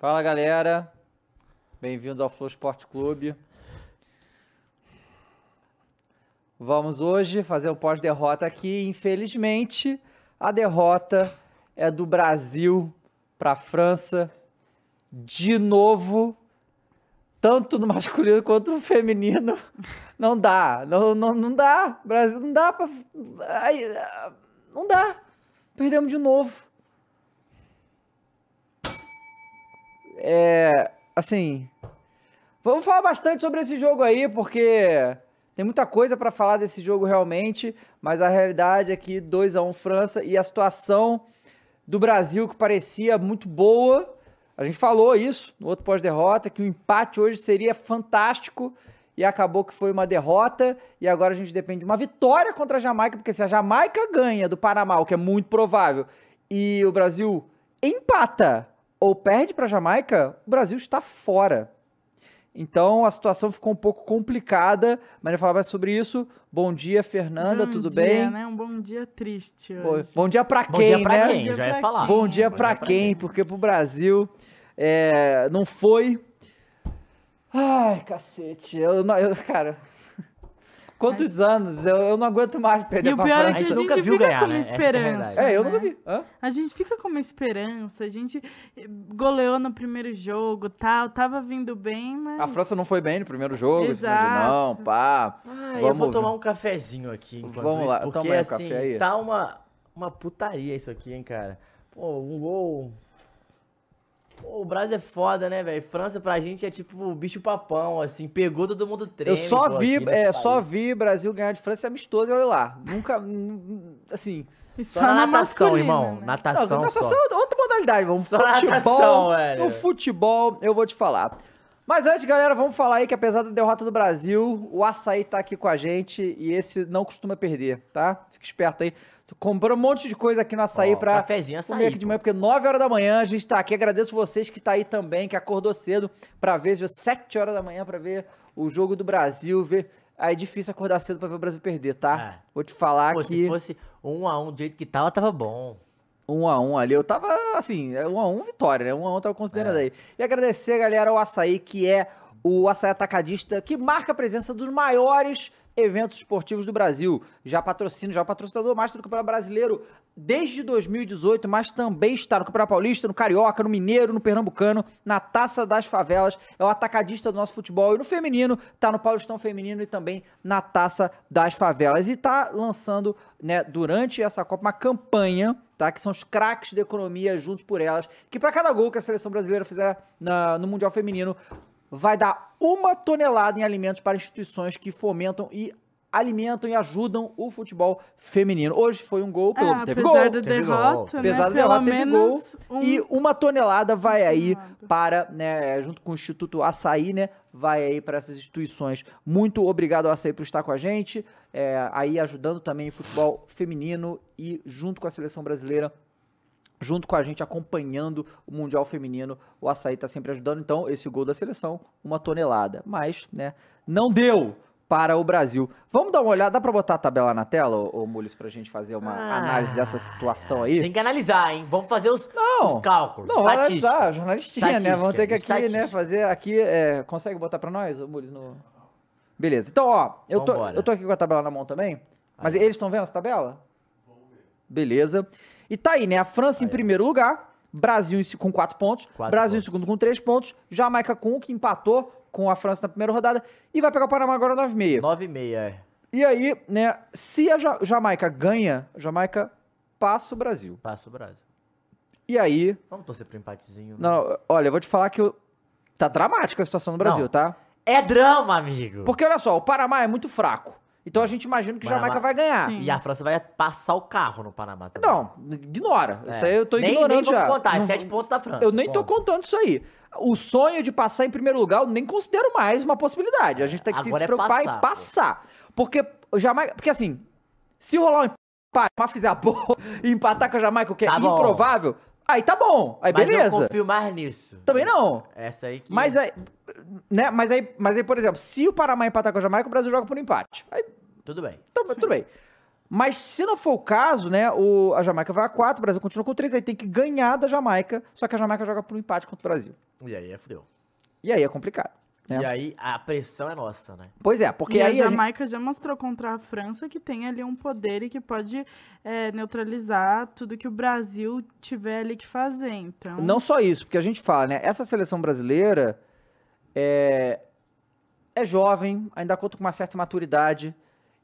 Fala galera, bem-vindos ao Flow Esporte Clube. Vamos hoje fazer um pós-derrota aqui. Infelizmente, a derrota é do Brasil para a França de novo, tanto no masculino quanto no feminino. Não dá, não, não, não dá. Brasil não dá para, não dá. Perdemos de novo. É, assim, vamos falar bastante sobre esse jogo aí, porque tem muita coisa para falar desse jogo realmente, mas a realidade é que 2 a 1 França e a situação do Brasil que parecia muito boa. A gente falou isso no outro pós-derrota, que o empate hoje seria fantástico e acabou que foi uma derrota e agora a gente depende de uma vitória contra a Jamaica, porque se a Jamaica ganha do Panamá, o que é muito provável, e o Brasil empata ou perde para a Jamaica, o Brasil está fora. Então a situação ficou um pouco complicada, mas eu falar mais sobre isso. Bom dia, Fernanda, bom tudo dia, bem? Né? Um bom dia triste hoje. Bom, dia para quem, bom dia pra né? Quem, já ia falar. Bom dia para quem, quem, porque pro Brasil é, não foi. Ai, cacete. Eu, não, eu cara, Quantos anos? Eu, eu não aguento mais perder e pra o pior França. É que a gente, nunca fica viu ganhar, com uma né? esperança. É, eu né? nunca vi. Hã? A gente fica com uma esperança. A gente goleou no primeiro jogo, tal. Tava vindo bem, mas. A França não foi bem no primeiro jogo, Exato. não, pá. Ah, Vamos eu vou ver. tomar um cafezinho aqui enquanto Vamos isso, lá, porque toma assim, café aí. tá uma, uma putaria isso aqui, hein, cara. Pô, um gol... O Brasil é foda, né, velho? França pra gente é tipo bicho papão, assim, pegou todo mundo treme. Eu só pô, vi, é, só país. vi Brasil ganhar de França amistoso e olha lá. Nunca, assim... E Só na natação, irmão. né? Natação, não, natação só. é outra modalidade, vamos. Só futebol, natação, velho. No futebol, eu vou te falar. Mas antes, galera, vamos falar aí que apesar da derrota do Brasil, o açaí tá aqui com a gente e esse não costuma perder, tá? Fica esperto aí. Tu comprou um monte de coisa aqui no açaí Ó, pra cafezinho, açaí, comer aqui de manhã, porque 9 horas da manhã a gente tá aqui. Agradeço vocês que tá aí também, que acordou cedo pra ver, já 7 horas da manhã pra ver o jogo do Brasil, ver... Aí é difícil acordar cedo pra ver o Brasil perder, tá? É. Vou te falar Pô, que se fosse um a um do jeito que tava, tava bom. um a um ali, eu tava assim, é um a um vitória, né? Um a um tava considerando É. aí. E agradecer, galera, ao Açaí, que é o Açaí Atacadista, que marca a presença dos maiores eventos esportivos do Brasil. Já patrocina, já é o patrocinador master do Campeonato Brasileiro desde 2018, mas também está no Campeonato Paulista, no Carioca, no Mineiro, no Pernambucano, na Taça das Favelas. É o atacadista do nosso futebol. E no feminino, tá no Paulistão Feminino e também na Taça das Favelas. E tá lançando, né, durante essa Copa, uma campanha, tá? Que são os craques da economia juntos por elas, que para cada gol que a seleção brasileira fizer na- no Mundial Feminino, vai dar uma tonelada em alimentos para instituições que fomentam e alimentam e ajudam o futebol feminino. Hoje foi um gol, pelo É, teve apesar gol. da teve derrota, gol. né? Apesar da Pelo derrota, teve menos um... E uma tonelada vai aí para, né, junto com o Instituto Açaí, né, vai aí para essas instituições. Muito obrigado ao Açaí por estar com a gente, é, aí ajudando também o futebol feminino e junto com a seleção brasileira, junto com a gente acompanhando o Mundial Feminino, o Açaí tá sempre ajudando. Então, esse gol da seleção, uma tonelada. Mas, né, não deu para o Brasil. Vamos dar uma olhada, dá para botar a tabela na tela, ô, ô Mules, pra gente fazer uma Ah, análise dessa situação aí? Tem que analisar, hein? Vamos fazer os, Não. os cálculos. Não, estatística. analisar, jornalistinha, né? Vamos ter que aqui, né, fazer aqui, é, consegue botar pra nós, ô, Mules, no... Beleza, então, ó, eu tô, Vambora. eu tô aqui com a tabela na mão também, mas eles estão vendo essa tabela? Beleza. E tá aí, né, a França em Aí, ó. primeiro lugar, Brasil em com quatro pontos, Quatro Brasil em pontos. segundo com três pontos, Jamaica com um, que empatou com a França na primeira rodada, e vai pegar o Panamá agora 9,5. 9 e meia, é. E aí, né, se a Ja- Jamaica ganha, a Jamaica passa o Brasil. Passa o Brasil. E aí, Vamos torcer pro empatezinho. né? Não, olha, eu vou te falar que eu- tá dramática a situação no Brasil, Não. tá? É drama, amigo. Porque olha só, o Panamá é muito fraco. Então a gente imagina que Panamá- Jamaica vai ganhar. Sim. E a França vai passar o carro no Panamá também. Não, ignora. É. Isso aí eu tô nem, ignorando nem já. contar, é Não- 7 pontos da França. eu nem tô ponto. contando isso aí. O sonho de passar em primeiro lugar, eu nem considero mais uma possibilidade. A gente tem que Agora se é preocupar passar, em pô. passar. Porque o Jamaica. Porque assim, se rolar um empate, mas fizer a boa e empatar com a Jamaica, o que é Tá bom. Aí tá bom. Aí Mas beleza. eu confio mais nisso. Também não. Essa aí que... Mas aí, né, mas aí, mas aí, por exemplo, se o Panamá empatar com a Jamaica, o Brasil joga por um empate. Aí, Tudo bem. então, tudo bem. Mas se não for o caso, né, o, a Jamaica vai a 4, o Brasil continua com 3, aí tem que ganhar da Jamaica, só que a Jamaica joga por um empate contra o Brasil. E aí é fudeu. E aí é complicado. É. E aí a pressão é nossa, né? Pois é, porque e aí a a gente- Jamaica já mostrou contra a França que tem ali um poder e que pode é, neutralizar tudo que o Brasil tiver ali que fazer. Então, Não só isso, porque a gente fala, né? Essa seleção brasileira é, é jovem, ainda conta com uma certa maturidade.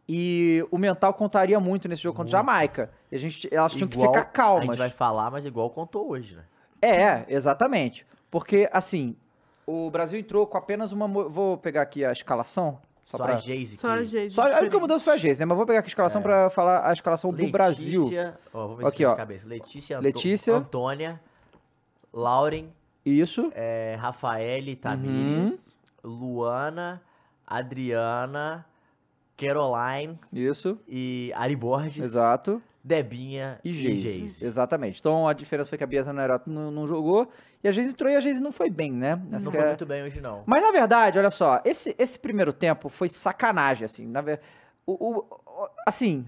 E o mental contaria muito nesse jogo contra a. Jamaica. E a gente, elas tinham que Igual ficar A calmas. gente vai falar, mas igual contou hoje, né? É, exatamente. Porque, assim, o Brasil entrou com apenas uma. Vou pegar aqui a escalação. Só, Só, pra... a Geise só a que... gente. Só a única mudança foi a Geise, né? Mas vou pegar aqui a escalação pra falar a escalação do Brasil. Letícia, ó, vou ver Aqui, se ó. de cabeça. Letícia, Anto- Letícia. Antônia, Lauren, Isso. é, Rafaele Tamires, Uhum. Luana, Adriana, Caroline Isso. e Ari Borges, Exato. Debinha E Geise. Geise. Exatamente. Então a diferença foi que a Bia Zanerato não, não jogou. E a Geise entrou e a Geise não foi bem, né? Essa Não foi é- muito bem hoje, não. Mas na verdade, olha só, esse, esse primeiro tempo foi sacanagem, assim. Na ver... o, o- o- assim,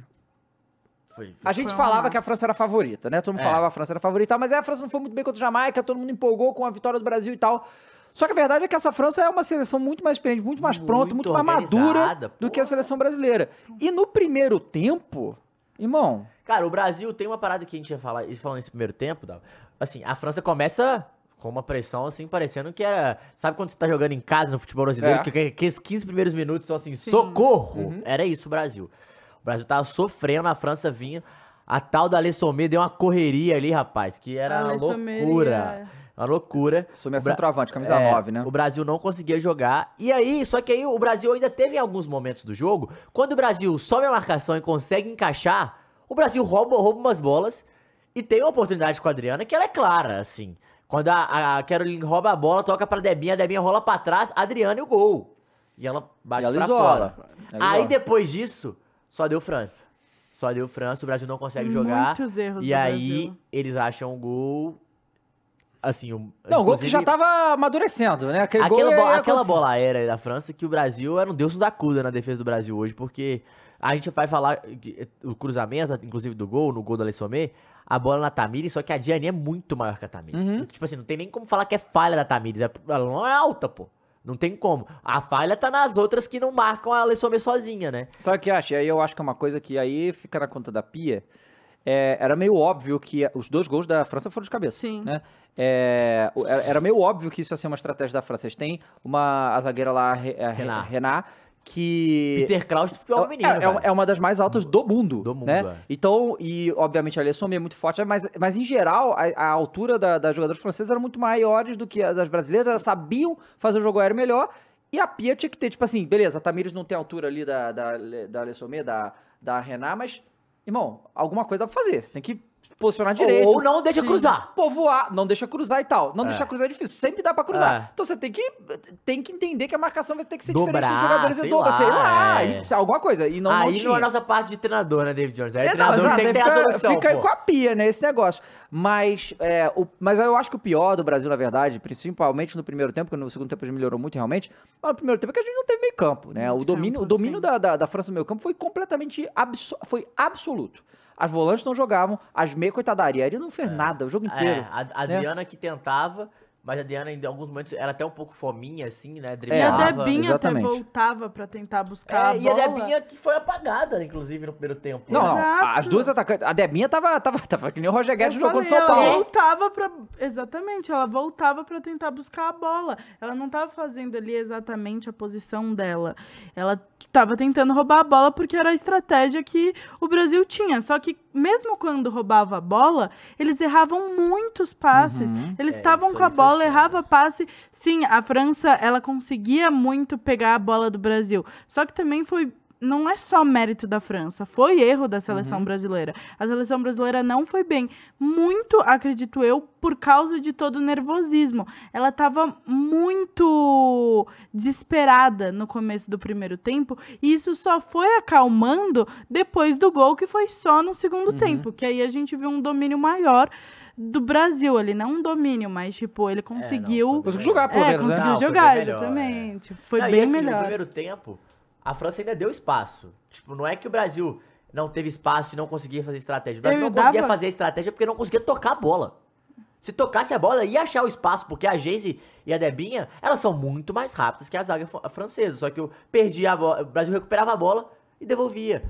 Foi, foi. a gente uma falava massa. que a França era a favorita, né? Todo mundo É. falava que a França era a favorita, mas aí a França não foi muito bem contra a Jamaica, todo mundo empolgou com a vitória do Brasil e tal. Só que a verdade é que essa França é uma seleção muito mais experiente, muito mais pronta, muito mais madura organizada, do que a porra. seleção brasileira. E no primeiro tempo, irmão, Cara, o Brasil tem uma parada que a gente ia falar, isso falando nesse primeiro tempo, Dava. assim, a França começa com uma pressão, assim, parecendo que era, sabe quando você tá jogando em casa no futebol brasileiro, É. que, que aqueles 15 primeiros minutos são assim, socorro! Uhum. Era isso o Brasil. O Brasil tava sofrendo, a França vinha, a tal da Alessomé deu uma correria ali, rapaz, que era uma Alessandria. loucura. Uma loucura. Sumiu a O Bra- centroavante, camisa É, 9, né? O Brasil não conseguia jogar. E aí, só que aí o Brasil ainda teve em alguns momentos do jogo, quando o Brasil sobe a marcação e consegue encaixar, o Brasil rouba, rouba umas bolas e tem uma oportunidade com a Adriana que ela é clara, assim. Quando a, a Caroline rouba a bola, toca pra Debinha, a Debinha rola pra trás, a Adriana e o gol. E ela bate E ela pra isola. fora. Ela Aí isola. depois disso, só deu França. Só deu França, o Brasil não consegue jogar. Muitos erros E do aí Brasil. eles acham o gol. Assim, o, Não, o gol que inclusive- já tava amadurecendo, né? Aquele Aquela, gol bo- ia aquela acontecer. bola aérea aí da França que o Brasil era um deus nos acuda na defesa do Brasil hoje, porque a gente vai falar que o cruzamento, inclusive do gol, no gol da Lessomé, a bola na Tamires, só que a Diane é muito maior que a Tamires. Uhum. Tipo assim, não tem nem como falar que é falha da Tamires, é- ela não é alta, pô. Não tem como. A falha tá nas outras que não marcam a Lessomé sozinha, né? Sabe o que eu acho? E aí eu acho que é uma coisa que aí fica na conta da Pia. É, era meio óbvio que os dois gols da França foram de cabeça. Sim. Né? É, era meio óbvio que isso ia ser uma estratégia da França. Eles têm uma a zagueira lá, a Re- Renat. Renat, que. Peter Kraus do futebol é, menino, é, é uma das mais altas do mundo. Do mundo, né? é. Então, e obviamente a Alessandra é muito forte, mas, mas em geral, a, a altura da- das jogadoras francesas era muito maiores do que a das brasileiras, elas sabiam fazer o jogo aéreo melhor. E a Pia tinha que ter, tipo assim, beleza, a Tamires não tem a altura ali da, da, da Alessandra, da, da Renat, mas, irmão, alguma coisa dá pra fazer. Você tem que posicionar direito. Ou não deixa cruzar. Povoar, não deixa cruzar e tal. Não É. deixar cruzar é difícil, sempre dá pra cruzar. É. Então você tem que, tem que entender que a marcação vai ter que ser Dobrar, diferente dos jogadores sei dobra, lá, sei lá, é. e- alguma coisa. E não, não aí não é a nossa parte de treinador, né, David Jones? Aí o É, não, treinador exato, tem que ter a solução, fica aí pô. com a pia, né, esse negócio. Mas, é, o, mas eu acho que o pior do Brasil, na verdade, principalmente no primeiro tempo, porque no segundo tempo a gente melhorou muito realmente, mas no primeiro tempo é que a gente não teve meio campo, né? O domínio, o campo, domínio sim. da, da, da França no meio campo foi completamente abso foi absoluto. As volantes não jogavam, as meias, coitada da Ariel, não fez nada o jogo inteiro. É, a, a né? Adriana que tentava, mas a Adriana em alguns momentos era até um pouco fominha, assim, né? E Driblava. a Debinha até exatamente. voltava pra tentar buscar a É, e a bola. Debinha que foi apagada, inclusive, no primeiro tempo. Não, né? não, as duas atacantes. A Debinha tava, tava, tava que nem o Roger Guedes jogou contra o São ela Paulo. voltava pra. Exatamente, ela voltava pra tentar buscar a bola. Ela não tava fazendo ali exatamente a posição dela. Ela tava tentando roubar a bola porque era a estratégia que o Brasil tinha. Só que, mesmo quando roubava a bola, eles erravam muitos passes. Uhum. Eles É, estavam isso com a bola, foda. errava passe. Sim, a França, ela conseguia muito pegar a bola do Brasil. Só que também foi. Não é só mérito da França, foi erro da seleção brasileira. A seleção brasileira não foi bem. Muito, acredito eu, por causa de todo o nervosismo. Ela estava muito desesperada no começo do primeiro tempo, e isso só foi acalmando depois do gol, que foi só no segundo tempo. Que aí a gente viu um domínio maior do Brasil ali. Não um domínio, mas, tipo, ele conseguiu. foi Conseguiu jogar, pelo É, menos, né? conseguiu Não, foi jogar, bem melhor, exatamente. Foi Não, e bem assim, melhor. No primeiro tempo, a França ainda deu espaço. Tipo, não é que o Brasil não teve espaço e não conseguia fazer estratégia. O Brasil Eu não conseguia dava- fazer estratégia porque não conseguia tocar a bola. Se tocasse a bola, ia achar o espaço, porque a Geise e a Debinha, elas são muito mais rápidas que a zaga francesa. Só que eu perdi a bola, o Brasil recuperava a bola e devolvia.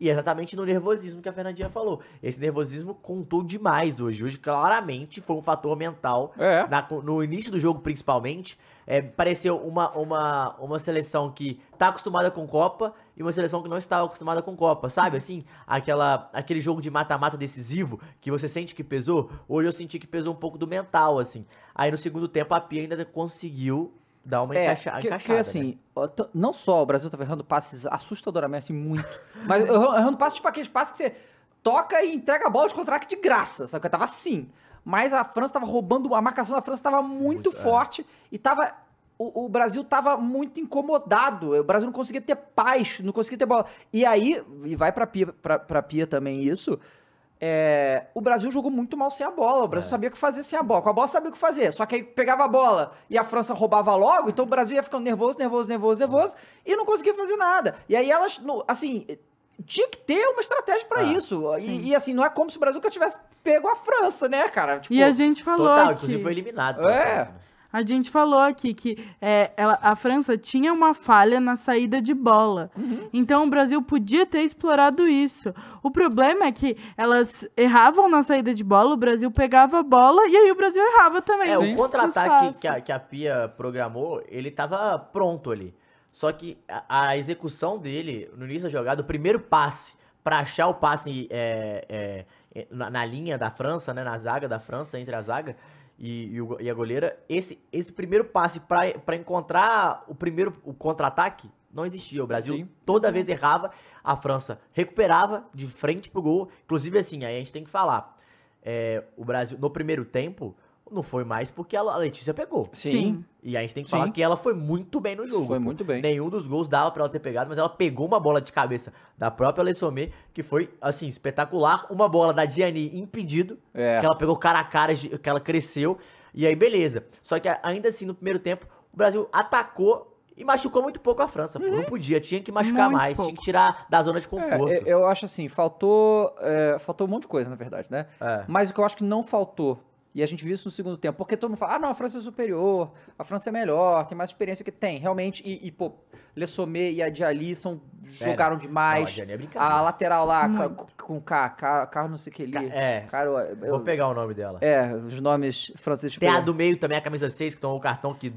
E é exatamente no nervosismo que a Fernandinha falou. Esse nervosismo contou demais hoje. Hoje, claramente, foi um fator mental. É. Na- no início do jogo, principalmente, é, pareceu uma, uma, uma seleção que tá acostumada com Copa e uma seleção que não estava acostumada com Copa, sabe? Assim, aquela, aquele jogo de mata-mata decisivo que você sente que pesou. Hoje eu senti que pesou um pouco do mental, assim. Aí no segundo tempo a Pia ainda conseguiu dar uma É, encaixa, que, encaixada. né? assim, t- não só o Brasil tava errando passes assustadoramente, assim, muito, mas errando passes, tipo aqueles passes que você toca e entrega a bola de contra-ataque de graça, sabe? Que tava assim. Mas a França tava roubando, a marcação da França tava muito, Muito, é. forte e tava... O, o Brasil tava muito incomodado, o Brasil não conseguia ter paz, não conseguia ter bola. E aí, e vai pra Pia, pra, pra Pia também isso, é, o Brasil jogou muito mal sem a bola. O Brasil É. sabia o que fazer sem a bola. Com a bola sabia o que fazer. Só que aí pegava a bola e a França roubava logo, então o Brasil ia ficando nervoso, nervoso, nervoso, nervoso e não conseguia fazer nada. E aí elas, assim, tinha que ter uma estratégia pra Ah, isso. E, e, assim, não é como se o Brasil nunca tivesse pego a França, né, cara? Tipo, E a gente falou Total, aqui. inclusive foi eliminado. pela É. França, né? A gente falou aqui que é, ela- a França tinha uma falha na saída de bola. Uhum. Então o Brasil podia ter explorado isso. O problema é que elas erravam na saída de bola, o Brasil pegava a bola e aí o Brasil errava também. É, o contra-ataque que a, que a Pia programou, ele tava pronto ali. Só que a, a execução dele, no início da jogada, o primeiro passe, pra achar o passe é, é, na, na linha da França, né, na zaga da França, entre a zaga e, e o e a goleira, esse, esse primeiro passe pra pra encontrar o primeiro o contra-ataque, não existia. O Brasil Sim. toda vez errava, a França recuperava de frente pro gol. Inclusive, assim, aí a gente tem que falar. é, o Brasil, no primeiro tempo, não foi mais porque a Letícia pegou. Sim, E aí a gente tem que Sim. falar que ela foi muito bem no jogo. foi muito bem. Nenhum dos gols dava pra ela ter pegado, mas ela pegou uma bola de cabeça da própria Lessomé, que foi, assim, espetacular. Uma bola da Diani impedido, É. que ela pegou cara a cara, que ela cresceu. E aí, beleza. Só que ainda assim, no primeiro tempo, o Brasil atacou e machucou muito pouco a França. pô. Não podia, tinha que machucar Muito mais, pouco. tinha que tirar da zona de conforto. É, eu acho assim, faltou, é, faltou um monte de coisa, na verdade, né? É. Mas o que eu acho que não faltou, e a gente viu isso no segundo tempo, porque todo mundo fala, ah, não, a França é superior, a França é melhor, tem mais experiência que tem, realmente, e, e pô, Le Sommet e a Diali são, jogaram Não, a demais. É a lateral lá, ca- com K, K, Carlos não sei o que ali. É. Cara, eu- Vou pegar o nome dela. É, os nomes franceses. Tem a do meio também, a camisa 6, que tomou o cartão que...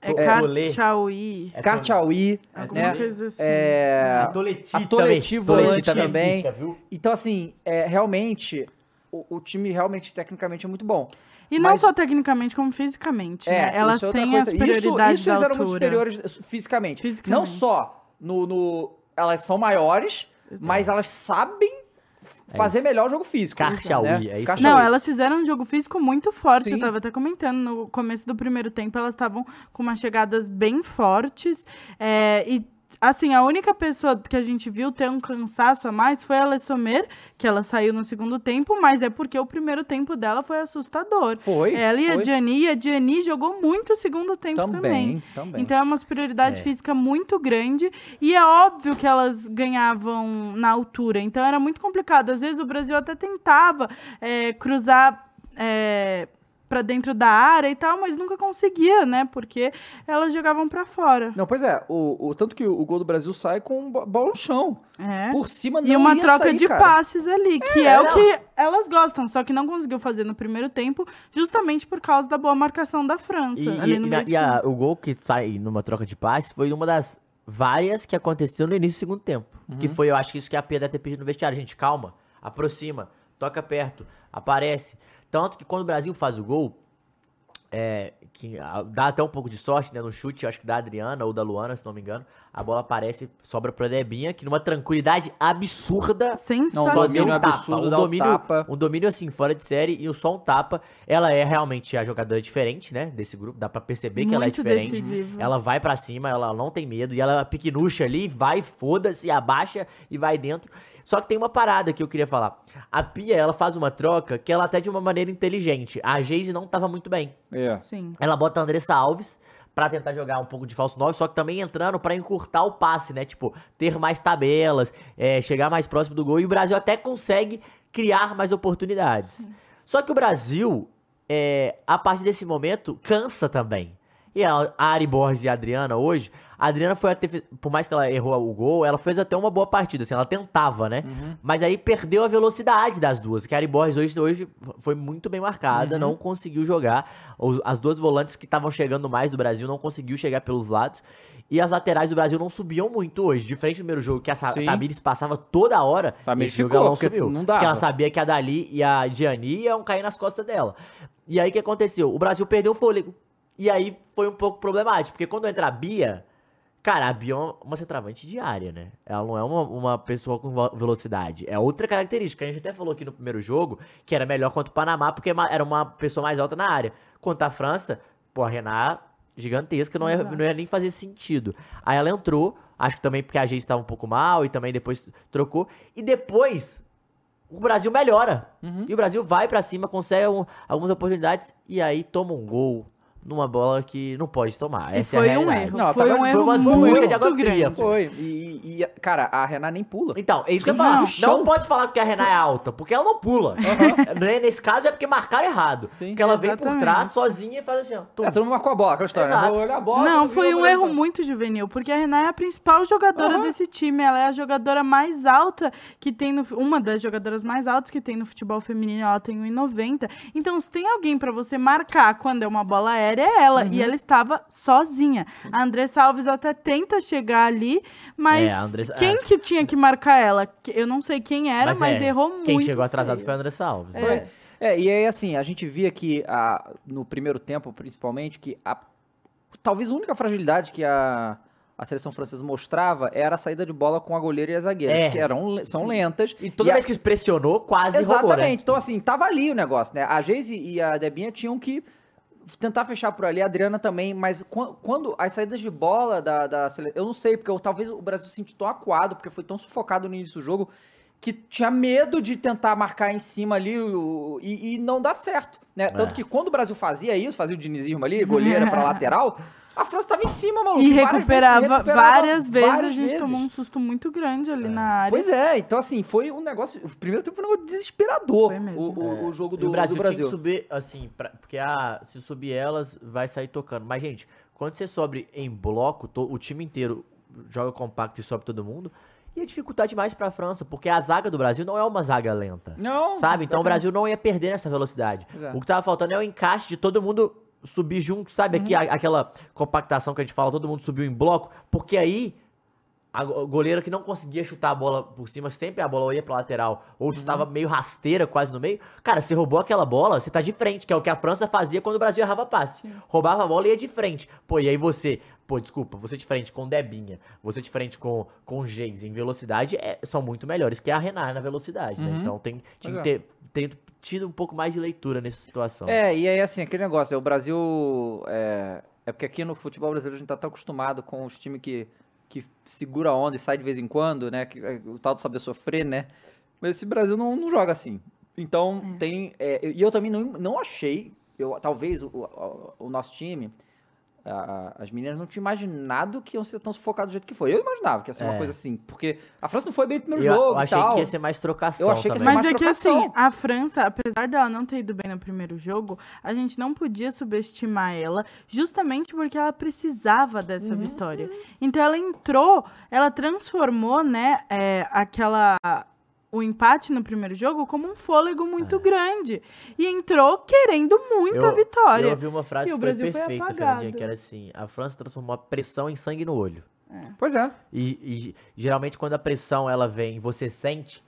É. Cartchaui. É Karchaoui, Alguma né? assim. É, A Toleti a Toleti também. Toleti também. viu? Então, assim, é, realmente, o, o time realmente, tecnicamente, é muito bom. E não Mas- só tecnicamente, como fisicamente. É, né? Elas isso é têm coisa. a superioridade Isso, isso da eles eram muito superiores fisicamente. Fisicamente. Não só no, no- Elas são maiores, mas elas sabem fazer melhor o jogo físico. Karchaoui, né? é isso. Não, elas fizeram um jogo físico muito forte. Sim. Eu tava até comentando no começo do primeiro tempo, elas estavam com umas chegadas bem fortes. é, e, assim, a única pessoa que a gente viu ter um cansaço a mais foi a Lessomer, que ela saiu no segundo tempo, mas é porque o primeiro tempo dela foi assustador. Foi. ela e a foi. Diani, e a Diani jogou muito o segundo tempo também. Também, também. Então é uma superioridade É. física muito grande e é óbvio que elas ganhavam na altura. Então era muito complicado. Às vezes o Brasil até tentava é, cruzar é, para dentro da área e tal, mas nunca conseguia, né? Porque elas jogavam para fora. Não, pois é. O, o, tanto que o, o gol do Brasil sai com bo- bola no chão. É. Por cima não E uma ia troca sair, de cara. passes ali, que é, É, o que elas gostam, só que não conseguiu fazer no primeiro tempo, justamente por causa da boa marcação da França. E, ali e- no e meio e a- o gol que sai numa troca de passes foi uma das várias que aconteceu no início do segundo tempo. Uhum. Que foi, eu acho que isso que a Pia deve ter pedido no vestiário. Gente, calma, aproxima, toca perto, aparece. Tanto que quando o Brasil faz o gol, é, que dá até um pouco de sorte, né? No chute, acho que da Adriana ou da Luana, se não me engano, a bola aparece, sobra pra Debinha, que numa tranquilidade absurda Não, Sensacional. só domínio um tapa, absurdo, um domínio, tapa. um domínio assim, fora de série, e o só um tapa. Ela é realmente a jogadora diferente, né, desse grupo, dá pra perceber que ela é Muito diferente. decisiva. Ela vai pra cima, ela não tem medo, e ela piquinucha ali, vai, foda-se, abaixa e vai dentro. Só que tem uma parada que eu queria falar. A Pia, ela faz uma troca que ela até de uma maneira inteligente. A Geise não tava muito bem. É. Sim. Ela bota a Andressa Alves pra tentar jogar um pouco de falso 9, só que também entrando pra encurtar o passe, né? Tipo, ter mais tabelas, é, chegar mais próximo do gol. E o Brasil até consegue criar mais oportunidades. Só que o Brasil, é, a partir desse momento, cansa também. E a Ari Borges e a Adriana hoje, a Adriana foi até, por mais que ela errou o gol, ela fez até uma boa partida, assim, ela tentava, né? Mas aí perdeu a velocidade das duas, que a Ari Borges hoje, hoje foi muito bem marcada, não conseguiu jogar. As duas volantes que estavam chegando mais do Brasil não conseguiu chegar pelos lados. E as laterais do Brasil não subiam muito hoje, diferente do primeiro jogo, que a Sim. Tamires passava toda hora. Tamires esse jogo ficou, ela não porque subiu. não Porque ela sabia que a Dali e a Gianni iam cair nas costas dela. E aí o que aconteceu? O Brasil perdeu o fôlego. E aí foi um pouco problemático, porque quando entra a Bia, cara, a Bia é uma- uma centroavante diária, né? Ela não é uma, uma pessoa com velocidade. É outra característica. A gente até falou aqui no primeiro jogo que era melhor contra o Panamá, porque era uma pessoa mais alta na área. Contra a França, pô, a Renat gigantesca, não ia, não ia nem fazer sentido. Aí ela entrou, acho que também porque a gente estava um pouco mal e também depois trocou. E depois o Brasil melhora. Uhum. E o Brasil vai pra cima, consegue algum- algumas oportunidades e aí toma um gol numa bola que não pode tomar. E Essa é a foi um realidade. erro. Não, foi um foi erro uma muito de água fria, grande. Foi. E, e, cara, a Renan nem pula. Então, é isso que eu ia No falar. chão. Não pode falar que a Renan é alta, porque ela não pula. Né, Nesse caso é porque marcaram errado. Sim, porque ela vem por exatamente. trás sozinha e faz assim, ó. tum. É, todo mundo marcou a bola, aquela história. né? Exato. Vou olhar a bola. Não, foi um erro muito juvenil, porque a Renan é a principal jogadora Aham. desse time. Ela é a jogadora mais alta que tem no. Uma das jogadoras mais altas que tem no futebol feminino. Ela tem 1,90. Então, se tem alguém pra você marcar quando é uma bola aérea, é ela. Uhum. E ela estava sozinha. A Andressa Alves até tenta chegar ali, mas É, a Andressa- quem é. que tinha que marcar ela? Eu não sei quem era, Mas mas, é, errou muito. Quem chegou atrasado foi a Andressa Alves. né? Foi. É, e aí, assim, a gente via que a- no primeiro tempo, principalmente, que a- talvez a única fragilidade que a, a seleção francesa mostrava era a saída de bola com a goleira e as zagueiras, É. que eram, são lentas. E toda a- vez que pressionou, quase Exatamente. roubou, né? Então, assim, tava ali o negócio, né? A Geise e a Debinha tinham que tentar fechar por ali, a Adriana também, mas quan- quando as saídas de bola da, da seleção. Eu não sei, porque eu- talvez o Brasil se sentiu tão acuado, porque foi tão sufocado no início do jogo, que tinha medo de tentar marcar em cima ali o- e, e não dá certo, né? Tanto É. que quando o Brasil fazia isso, fazia o dinizismo ali, goleira pra lateral, a França tava em cima, maluco. E várias vezes, recuperava recuperava várias vezes. várias a gente vezes. tomou um susto muito grande ali na área. Pois é, então assim, foi um negócio. O primeiro tempo foi um negócio desesperador. Foi mesmo. O, o- o jogo E do o Brasil, do Brasil. tinha que subir, assim, pra- porque ah, se subir elas, vai sair tocando. Mas, gente, quando você sobe em bloco, to- o time inteiro joga compacto e sobe todo mundo, ia dificultar demais pra França, porque a zaga do Brasil não é uma zaga lenta. Não. Sabe? Então o Brasil não ia perder nessa velocidade. Pois é. O que tava faltando é o encaixe de todo mundo subir junto, sabe? Aqui Uhum. aquela compactação que a gente fala, todo mundo subiu em bloco, porque aí a go- goleira que não conseguia chutar a bola por cima, sempre a bola ia pra lateral, ou chutava Uhum. meio rasteira, quase no meio. Cara, você roubou aquela bola, você tá de frente, que é o que a França fazia quando o Brasil errava passe. Roubava a bola e ia de frente. Pô, e aí você, pô, desculpa, você de frente com Debinha, você de frente com, com Geis em velocidade, é- são muito melhores que a Renan na velocidade, né? Uhum. Então tem, tinha que é. ter, ter tido um pouco mais de leitura nessa situação. É, e aí assim, aquele negócio, é, o Brasil. É, é porque aqui no futebol brasileiro a gente tá tão acostumado com os times que, que segura a onda e sai de vez em quando, né? Que, é, o tal de saber sofrer, né? Mas esse Brasil não, não joga assim. Então tem. é, e eu também não, não achei, eu, talvez o, o, o nosso time. A- a- as meninas não tinham imaginado que iam ser tão sufocadas do jeito que foi. Eu imaginava que ia ser uma É. coisa assim, porque a França não foi bem no primeiro eu, jogo eu achei e tal. que ia ser mais trocação Eu achei que ia ser Mas mais é que trocação. assim, a França, apesar dela não ter ido bem no primeiro jogo, a gente não podia subestimar ela, justamente porque ela precisava dessa Uhum. vitória. Então ela entrou, ela transformou, né, é, aquela o empate no primeiro jogo como um fôlego muito grande e entrou querendo muito a vitória. É. Eu ouvi uma frase E que foi Brasil foi perfeita, apagado. Fernandinha, que era assim, a França transformou a pressão em sangue no olho. Pois é. E, e geralmente quando a pressão ela vem e você sente,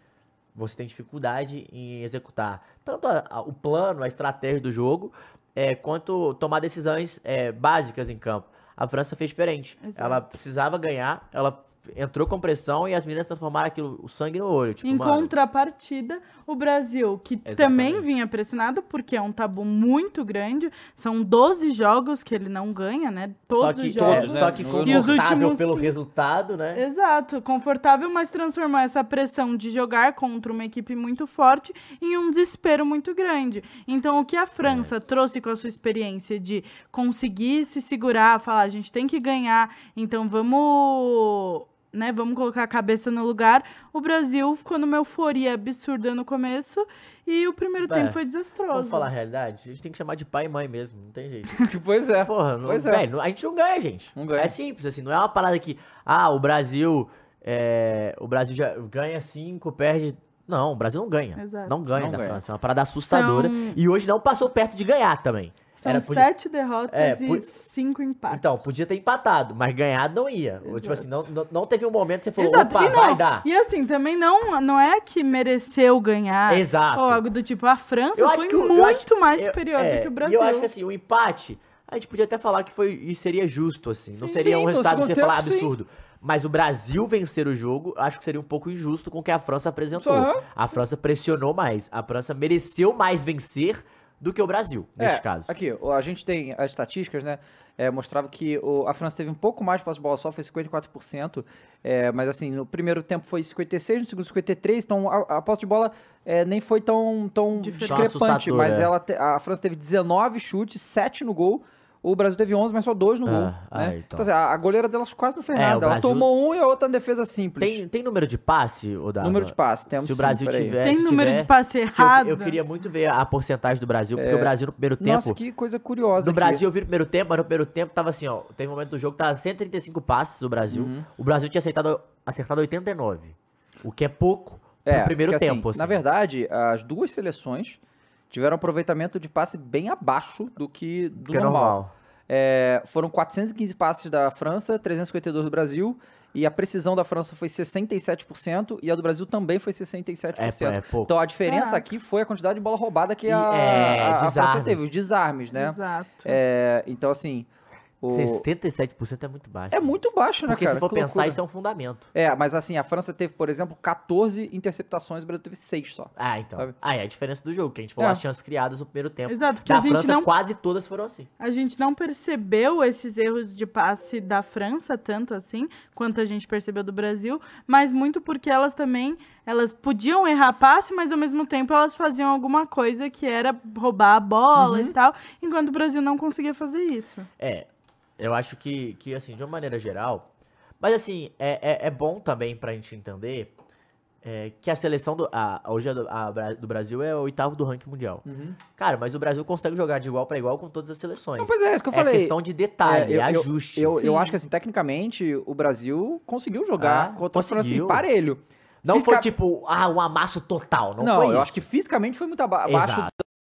você tem dificuldade em executar tanto a- a- o plano, a estratégia do jogo, é, quanto tomar decisões é, básicas em campo. A França fez diferente. Exato. Ela precisava ganhar, ela entrou com pressão e as meninas transformaram aquilo, o sangue no olho. Tipo, Em mano, contrapartida, o Brasil, que Exatamente. também vinha pressionado, porque é um tabu muito grande, são 12 jogos que ele não ganha, né? só Todos que, os jogos. todos, né? só que E os confortável últimos pelo resultado, né? Exato, confortável, mas transformou essa pressão de jogar contra uma equipe muito forte em um desespero muito grande. Então, o que a França É. trouxe com a sua experiência de conseguir se segurar, falar, a gente tem que ganhar, então vamos, né, vamos colocar a cabeça no lugar. O Brasil ficou numa euforia absurda no começo e o primeiro É, tempo foi desastroso. Vamos falar a realidade? A gente tem que chamar de pai e mãe mesmo, não tem jeito. pois é. Porra, não, Pois é. velho, a gente não ganha, gente. Não ganha. É simples, assim, não é uma parada que, ah, o Brasil, é, o Brasil já ganha cinco, perde... Não, o Brasil não ganha. Exato. Não ganha Não da ganha. França, é uma parada assustadora. São- E hoje não passou perto de ganhar também. São Era, podia- sete derrotas É, e cinco empates. Então, podia ter empatado, mas ganhado não ia. Tipo Exato. assim, não, não, teve um momento que você falou, Exato, opa, e não, vai dar. E assim, também não, não é que mereceu ganhar. Exato. Ou algo do tipo, a França Eu foi que muito acho- mais superior é, do que o E Brasil. eu acho que assim, o empate, a gente podia até falar que foi e seria justo, assim. Não Sim, seria sim, um resultado você falar tempo, sim. absurdo. Mas o Brasil vencer o jogo, acho que seria um pouco injusto com o que a França apresentou. Aham. A França pressionou mais. A França mereceu mais vencer do que o Brasil, neste É, caso. Aqui, a gente tem as estatísticas, né? É, mostrava que o- a França teve um pouco mais de posse de bola só, foi 54%. É, mas assim, no primeiro tempo foi 56%, no segundo 53%. Então a, a posse de bola é, nem foi tão, tão discrepante. assustador, Mas é. ela te- a França teve 19 chutes, 7 no gol. O Brasil teve 11, mas só 2 no Ah, gol. ah, né? então. assim, a, goleira delas quase não fez É, nada. Ela Brasil- tomou um e a outra na defesa simples. Tem, tem número de passe, o número de passes, temos Se o sim, Brasil peraí. tiver. Tem número tiver, de passe que eu- errado. Eu, queria muito ver a porcentagem do Brasil, porque o Brasil no primeiro tempo. Nossa, que coisa curiosa. No aqui. Brasil, eu vi no primeiro tempo, mas no primeiro tempo tava assim, ó. Teve um momento do jogo que tava 135 passes o Brasil. Uhum. O Brasil tinha acertado, acertado 89. O que é pouco pro primeiro porque, assim, tempo. assim. Na verdade, as duas seleções tiveram um aproveitamento de passe bem abaixo do que do que é normal. normal. É, foram 415 passes da França, 352 do Brasil. E a precisão da França foi 67% e a do Brasil também foi 67%. É, é pouco. Então a diferença aqui foi a quantidade de bola roubada que a, é, a- a França desarmes. teve, os desarmes, né? Exato. É, então, assim. O... 67% é muito baixo. É muito baixo, né, Porque cara? se for Que pensar, loucura. isso é um fundamento. É, mas assim, a França teve, por exemplo, 14 interceptações, o Brasil teve 6 só. Ah, então. Sabe? Ah, é a diferença do jogo, que a gente falou É. as chances criadas no primeiro tempo. Exato, porque Da a gente França, não quase todas foram assim. A gente não percebeu esses erros de passe da França tanto assim quanto a gente percebeu do Brasil, mas muito porque elas também elas podiam errar passe, mas ao mesmo tempo elas faziam alguma coisa que era roubar a bola Uhum. e tal, enquanto o Brasil não conseguia fazer isso. É, eu acho que, que assim, de uma maneira geral. Mas assim, é, é, é bom também pra gente entender é, que a seleção do. A, hoje a do, a do Brasil é o oitavo do ranking mundial. Cara, mas o Brasil consegue jogar de igual pra igual com todas as seleções. Não, pois é, isso que eu é falei. questão de detalhe, É, eu- eu- ajuste. Eu, eu Sim. acho que, assim, tecnicamente, o Brasil conseguiu jogar Ah, contra assim, conseguiu. parelho. não foi tipo, ah, um amasso total. Não, Não, foi eu isso. acho que fisicamente foi muito aba- abaixo Exato.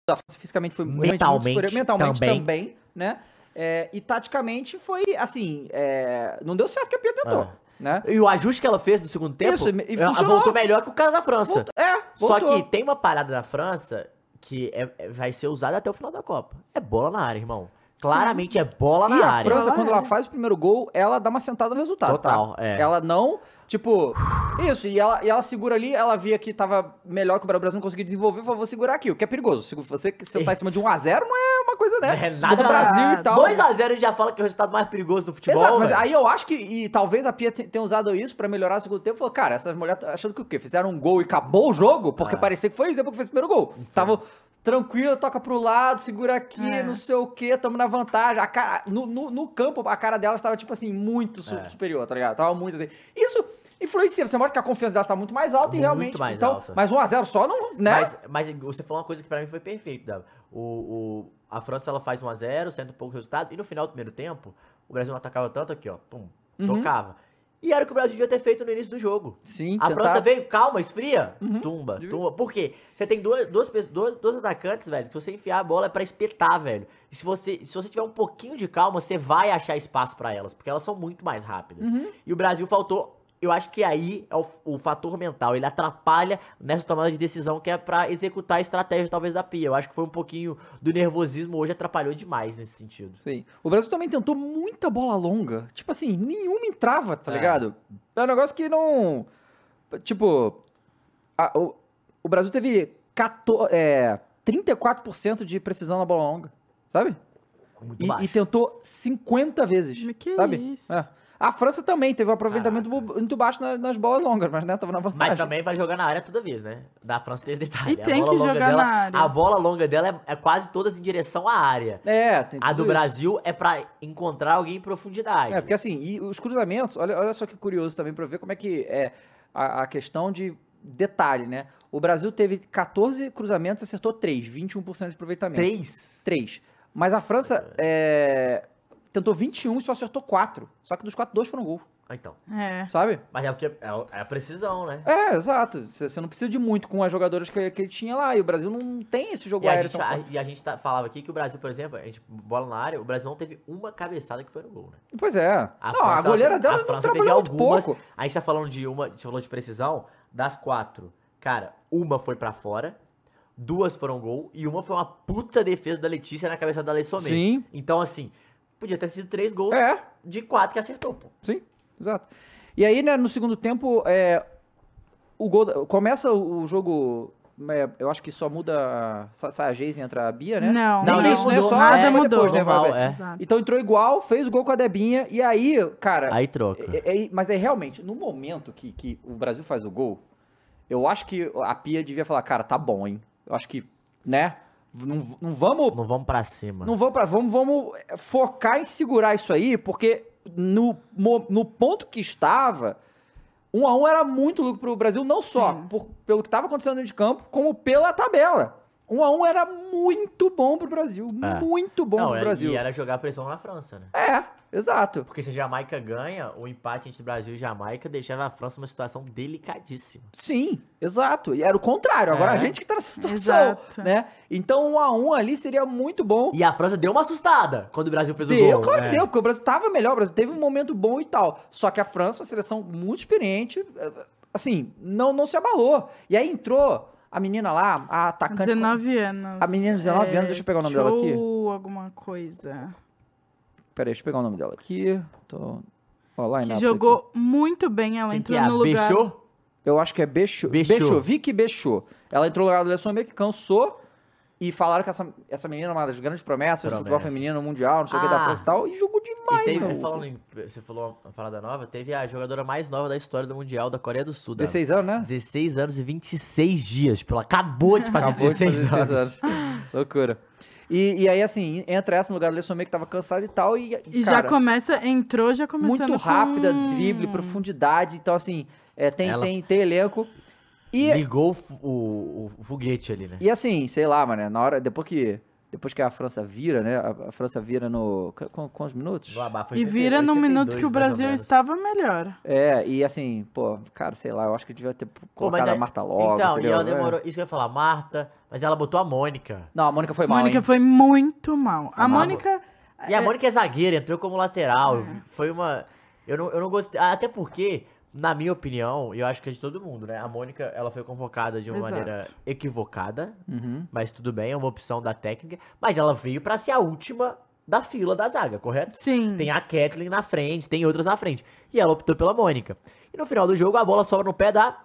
da. Fisicamente foi realmente muito Mentalmente superior. Mentalmente também, também. né? É, e taticamente foi, assim, é, não deu certo o que a Pia tentou, Ah. né? E o ajuste que ela fez no segundo tempo, Isso, e ela funcionou. voltou melhor que o cara da França. Voltou- é, Só voltou. que tem uma parada da França que é- é- vai ser usada até o final da Copa. É bola na área, irmão. Claramente é bola E na a área. França, Bola quando ela faz o primeiro gol, ela dá uma sentada no resultado. Total, tá? é. Ela não, tipo, isso, e ela, e ela segura ali, ela via que tava melhor que o Brasil não conseguia desenvolver, falou, vou segurar aqui, o que é perigoso. Se Você que você tá em cima de 1x0 não é uma coisa, né? Não é nada Do Brasil e tal. 2x0 a gente já fala que é o resultado mais perigoso do futebol. Exato, mas velho. aí eu acho que, e talvez a Pia te- tenha usado isso pra melhorar o segundo tempo, falou, cara, essas mulheres tá achando que o quê? Fizeram um gol e acabou o jogo? Porque Ah. parecia que foi isso, depois que fez o primeiro gol. Tava tranquilo, toca pro lado, segura aqui, É. não sei o quê, tamo na vantagem. A cara, no, no, no campo, a cara dela estava, tipo assim, muito su- É. superior, tá ligado? Tava muito assim. Isso influencia, você mostra que a confiança dela está muito mais alta e Muito realmente. mais então, alta. mas 1x0 só não, né? Mas, mas você falou uma coisa que pra mim foi perfeito, Dava. O, o- a França ela faz 1x0, sendo um pouco o resultado, e no final do primeiro tempo, o Brasil não atacava tanto aqui, ó. Pum, Uhum. tocava. E era o que o Brasil devia ter feito no início do jogo. Sim, A tentar- França veio calma, esfria, Uhum. tumba, tumba. Por quê? Você tem duas, duas, duas, duas atacantes, velho, que se você enfiar a bola é pra espetar, velho. E se você, se você tiver um pouquinho de calma, você vai achar espaço pra elas, porque elas são muito mais rápidas. Uhum. E o Brasil faltou eu acho que aí é o, o fator mental. Ele atrapalha nessa tomada de decisão que é pra executar a estratégia, talvez, da Pia. Eu acho que foi um pouquinho do nervosismo hoje, atrapalhou demais nesse sentido. Sim. O Brasil também tentou muita bola longa. Tipo assim, nenhuma entrava, tá É. ligado? É um negócio que não. Tipo. a- o, o Brasil teve 14, é, 34% de precisão na bola longa, sabe? Muito E, baixo. e tentou 50 vezes. Mas que sabe? isso? É. A França também teve um aproveitamento Caraca. muito baixo na- nas bolas longas, mas né, tava na vantagem. Mas também vai jogar na área toda vez, né? Da França tem esse detalhe. E A tem que jogar dela- na área. A bola longa dela é, é quase todas em direção à área. É, tem A do isso. Brasil é pra encontrar alguém em profundidade. É, porque assim, e os cruzamentos, olha, olha só que curioso também pra ver como é que é a, a questão de detalhe, né? O Brasil teve 14 cruzamentos e acertou 3, 21% de aproveitamento. Três. 3. Mas a França é, tentou 21 e só acertou 4. Só que dos 4, 2 foram gol, Ah, Então. É. sabe? Mas é porque é, é a precisão, né? É, exato. Você não precisa de muito com as jogadoras que, que ele tinha lá. E o Brasil não tem esse jogo E a aéreo gente, tão a, e a gente tá- falava aqui que o Brasil, por exemplo, a gente bola na área, o Brasil não teve uma cabeçada que foi no gol, né? Pois é. A não, a França- goleira a dela não França teve algumas- pouco. A gente tá falando de uma, a gente falou de precisão, das quatro, cara, uma foi pra fora, duas foram gol e uma foi uma puta defesa da Letícia na cabeça da Lei. Sim. Então, assim, podia ter sido três gols É, de quatro que acertou, pô. Sim, exato. E aí, né, no segundo tempo, é, o gol, começa o, jogo, é, eu acho que só muda, sa- sai a Geise e entra a Bia, né? Não, Nem nem isso, né? mudou, Só nada foi mudou. depois, né? Normal, é. Então entrou igual, fez o gol com a Debinha, e aí, cara... Aí troca. é- é- mas é realmente, no momento que, que o Brasil faz o gol, eu acho que a Pia devia falar, cara, tá bom, hein? Eu acho que, né, não, não vamos Não vamos pra cima. não vamos para vamos, vamos focar em segurar isso aí, porque no, no ponto que estava, um a um era muito lucro pro Brasil, não só por- pelo que estava acontecendo dentro de campo, como pela tabela. Um a um era muito bom pro Brasil, É. muito bom Não, pro era, Brasil. e era jogar pressão na França, né? É, exato. Porque se a Jamaica ganha, o empate entre Brasil e Jamaica deixava a França numa situação delicadíssima. Sim, exato. E era o contrário. Agora É. a gente que tá nessa situação, Exato. né? Então um a um ali seria muito bom. E a França deu uma assustada quando o Brasil fez o Deu, gol. claro é. que deu, porque o Brasil tava melhor, o Brasil teve um momento bom e tal. Só que a França, uma seleção muito experiente, eh, assim, não, não se abalou. E aí entrou a menina lá, a atacante. 19 anos. A menina de 19 anos, deixa eu pegar o nome dela aqui. Alguma coisa. Peraí, deixa eu pegar o nome dela aqui. Tô... Ó, lá em Que jogou muito bem. Ela Quem que entrou é? A no lugar. Bechô? Eu acho que é Bechô. Bechô. Bechô, Vicky Bechô. Ela entrou no lugar do meio que cansou. E falaram que essa, essa menina é uma das grandes promessas, do futebol feminino mundial, não sei o que da Ah. França e tal. E jogou E demais, teve, meu. falando em, você falou uma parada nova, teve a jogadora mais nova da história do Mundial da Coreia do Sul. da- 16 anos, né? 16 anos e 26 dias. Tipo, ela acabou de fazer Acabou de 16, fazer 16 anos. Loucura. E, e aí, assim, entra essa no lugar do Lessomé que tava cansado e tal. E, E cara, já começa, entrou já começando muito rápida, com... drible, profundidade. Então, assim, é, tem, Ela- tem, tem elenco. E, Ligou o, o- o foguete ali, né? e assim, sei lá, mano, na hora, depois que, depois que a França vira, né? A, a França vira no. qu- qu- Quantos minutos? No E 80, vira no 82, minuto que o Brasil estava melhor. É, e assim, pô, cara, sei lá, eu acho que devia ter Pô, colocado mas a é- Marta logo. Então, entendeu? e ela demorou. Isso que eu ia falar, Marta, mas ela botou a Mônica. Não, a Mônica foi mal. Mônica hein? foi muito mal. A mal. Mônica... E a é, Mônica é zagueira, entrou como lateral. É. Foi uma. Eu não, eu não gostei. Até porque, na minha opinião, e eu acho que é de todo mundo, né? A Mônica, ela foi convocada de uma Exato. maneira equivocada, Uhum. mas tudo bem, é uma opção da técnica. Mas ela veio pra ser a última da fila da zaga, correto? Sim. Tem a Kathleen na frente, tem outras na frente. E ela optou pela Mônica. E no final do jogo, a bola sobra no pé da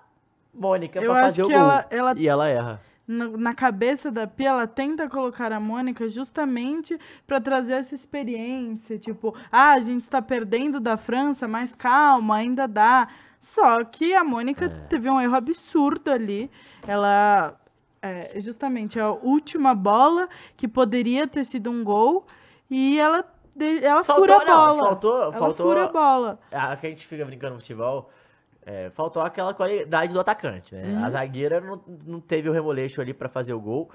Mônica Eu pra fazer o gol. ela- ela- E ela erra. No- na cabeça da Pia, ela tenta colocar a Mônica justamente para trazer essa experiência, tipo, ah, a gente está perdendo da França, mas calma, ainda dá. Só que a Mônica teve um erro absurdo ali. Ela é, justamente a última bola que poderia ter sido um gol e ela ela Faltou, fura a não, bola. faltou- ela faltou- fura a bola. a que a gente fica brincando no futebol, é, faltou aquela qualidade do atacante, né? Uhum. A zagueira não, não teve o remoleixo ali pra fazer o gol.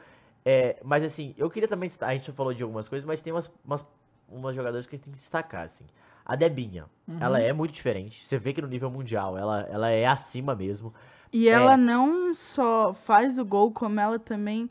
É, mas assim, eu queria também, a gente já falou de algumas coisas, mas tem umas, umas, umas jogadoras que a gente tem que destacar, assim. A Debinha, Uhum. ela é muito diferente. Você vê que no nível mundial ela, ela é acima mesmo. E É. ela não só faz o gol, como ela também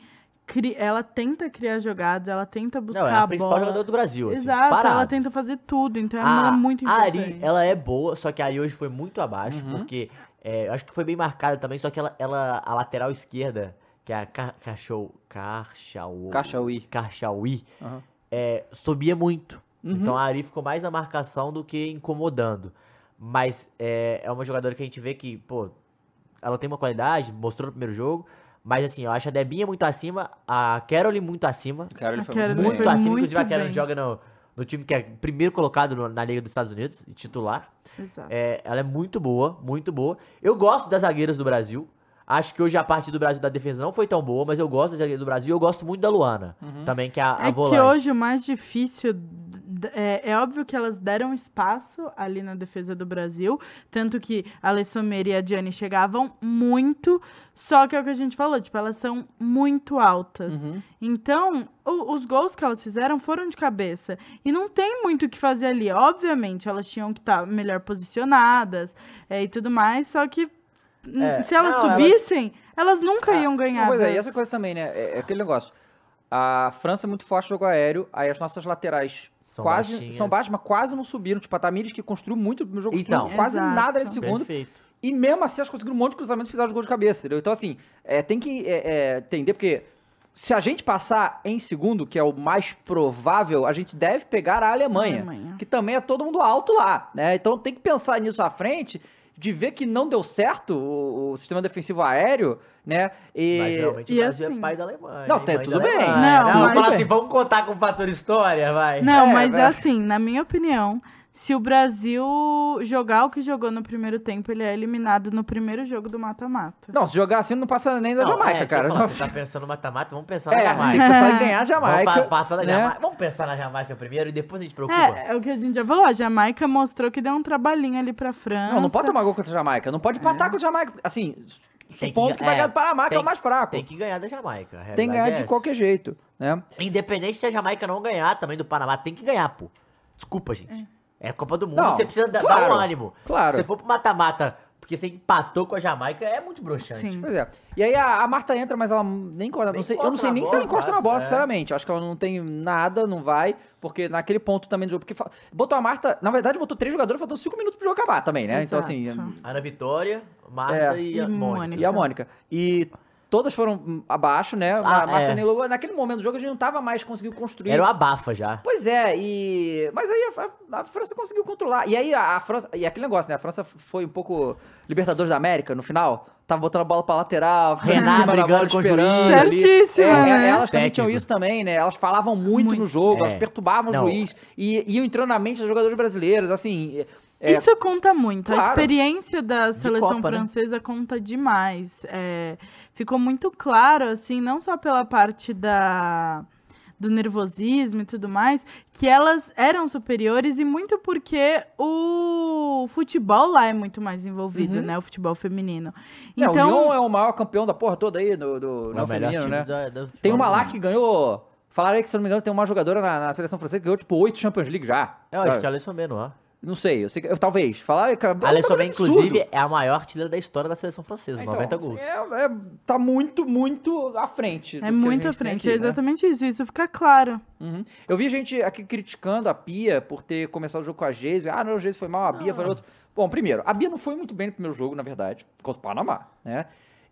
ela tenta criar jogadas, ela tenta buscar Não, é a a principal bola. jogadora do Brasil, assim, Exato, disparado. ela tenta fazer tudo, então é a, muito a importante. Ari, ela é boa, só que a Ari hoje foi muito abaixo, Uhum. porque é, eu acho que foi bem marcada também, só que ela, ela a lateral esquerda, que é a Ca- Cachou, Carchau, Cachauí. Carchauí, Aham. é, subia muito. Uhum. Então a Ari ficou mais na marcação do que incomodando. Mas é, é uma jogadora que a gente vê que, pô, ela tem uma qualidade, mostrou no primeiro jogo. Mas assim, eu acho a Debinha muito acima, a Carolyn muito acima. A foi Carolyn muito Muito acima, muito inclusive a Carolyn bem. joga no, no time que é primeiro colocado no- na Liga dos Estados Unidos, e titular. Exato. É, ela é muito boa, muito boa. Eu gosto das zagueiras do Brasil. Acho que hoje a parte do Brasil da defesa não foi tão boa, mas eu gosto das zagueiras do Brasil. Eu gosto muito da Luana, também, que é a, a É que volante. hoje o mais difícil. É, é óbvio que elas deram espaço ali na defesa do Brasil. Tanto que a Alessomir e a Diane chegavam muito. Só que é o que a gente falou, tipo, elas são muito altas. Uhum. Então, o- os gols que elas fizeram foram de cabeça. E não tem muito o que fazer ali. Obviamente, elas tinham que estar melhor posicionadas é, e tudo mais. Só que n- É, se elas não, elas- subissem, elas, nunca iam ganhar. Pois é, e essa coisa também, né? É, é aquele negócio. A França é muito forte no jogo aéreo, aí as nossas laterais São quase baixinhas. são baixas, mas quase não subiram. Tipo, a Tamires que construiu muito no jogo, Então. quase Exato. nada nesse segundo. Perfeito. E mesmo assim, elas conseguiram um monte de cruzamento e fizeram os gols de cabeça. Entendeu? Então, assim, é, tem que é, é, entender, porque se a gente passar em segundo, que é o mais provável, a gente deve pegar a Alemanha, Alemanha. que também é todo mundo alto lá, né? Então tem que pensar nisso à frente, de ver que não deu certo o, o sistema defensivo aéreo, né? E... Mas realmente o Brasil assim- é pai da Alemanha. Não, tem- Mãe tudo bem. Alemanha. Não, Não, mas- fala assim, vamos contar com o fator história, vai. Não, É, mas é. assim, na minha opinião, se o Brasil jogar o que jogou no primeiro tempo, ele é eliminado no primeiro jogo do mata-mata. Não, se jogar assim não passa nem da Não, Jamaica, é, cara. falar, Não- Você tá pensando no mata-mata, vamos pensar na É, tem Jamaica. que pensar em ganhar a Vamos Jamaica. pa- passar na né? Jamaica. Vamos pensar na Jamaica primeiro e depois a gente preocupa. É, é o que a gente já falou. A Jamaica mostrou que deu um trabalhinho ali pra França. Não, não pode tomar gol contra a Jamaica. Não pode empatar com a Jamaica. Assim, Tem supondo que- que, vai é, ganhar do Panamá, que é tem- o mais fraco. Tem que ganhar da Jamaica. a Tem que ganhar é de essa. qualquer jeito, né? Independente se a Jamaica não ganhar também do Panamá, tem que ganhar, pô. Desculpa, gente. É Copa do Mundo, Não, você precisa claro, dar um ânimo. claro. Se você for pro mata-mata porque você empatou com a Jamaica, é muito broxante. Sim. Pois é. E aí a, a Marta entra, mas ela nem encosta. Nem não sei, eu não encosta sei nem se bola, ela encosta na bola, é. sinceramente. Eu acho que ela não tem nada, não vai. Porque naquele ponto também do jogo. Porque botou a Marta. Na verdade, botou três jogadores, faltando cinco minutos pro jogo acabar também, né? Então, assim. Exato. Ana Vitória, Marta É. e a E Mônica. Mônica. E a Mônica. E todas foram abaixo, né? Ah, Marta é. logo- Naquele momento do jogo a gente não tava mais conseguindo construir. Era o abafa já. Pois é, e. Mas aí a, a- a França conseguiu controlar. E aí a, a França. E aquele negócio, né? A França foi um pouco Libertadores da América no final. Tava botando a bola pra lateral, Renato brigando com o juiz. ali. Certíssima, É, né? Elas também Técnico. tinham isso também, né? Elas falavam muito, Muito. no jogo, É. elas perturbavam Não. o juiz. E iam entrando na mente dos jogadores brasileiros, assim. É- Isso conta muito. A Claro. experiência da seleção Copa, né? francesa conta demais. É, ficou muito claro, assim, não só pela parte da do nervosismo e tudo mais, que elas eram superiores e muito porque o futebol lá é muito mais envolvido, Uhum. né? O futebol feminino. É, o Então, Lyon é o maior campeão da porra toda aí, do, do É o melhor feminino, né? da- Tem uma lá que ganhou. Falaram aí que, se eu não me engano, tem uma jogadora na, na seleção francesa que ganhou, tipo, oito Champions League já. Eu acho sabe? que a Alessandra não é. Não sei, eu sei que. eu- talvez. Falaram que. A Alessandra, absurdo. inclusive, é a maior artilheira da história da seleção francesa, Então, 90 assim, gols. É, é- tá muito, muito à frente. do que é a muito gente à frente, aqui, é né? exatamente isso. Isso fica claro. Uhum. Eu vi gente aqui criticando a Pia por ter começado o jogo com a Geise. Ah, não, a Geise foi mal, a Bia foi outro. Bom, primeiro, a Bia não foi muito bem no primeiro jogo, na verdade, contra o Panamá, né?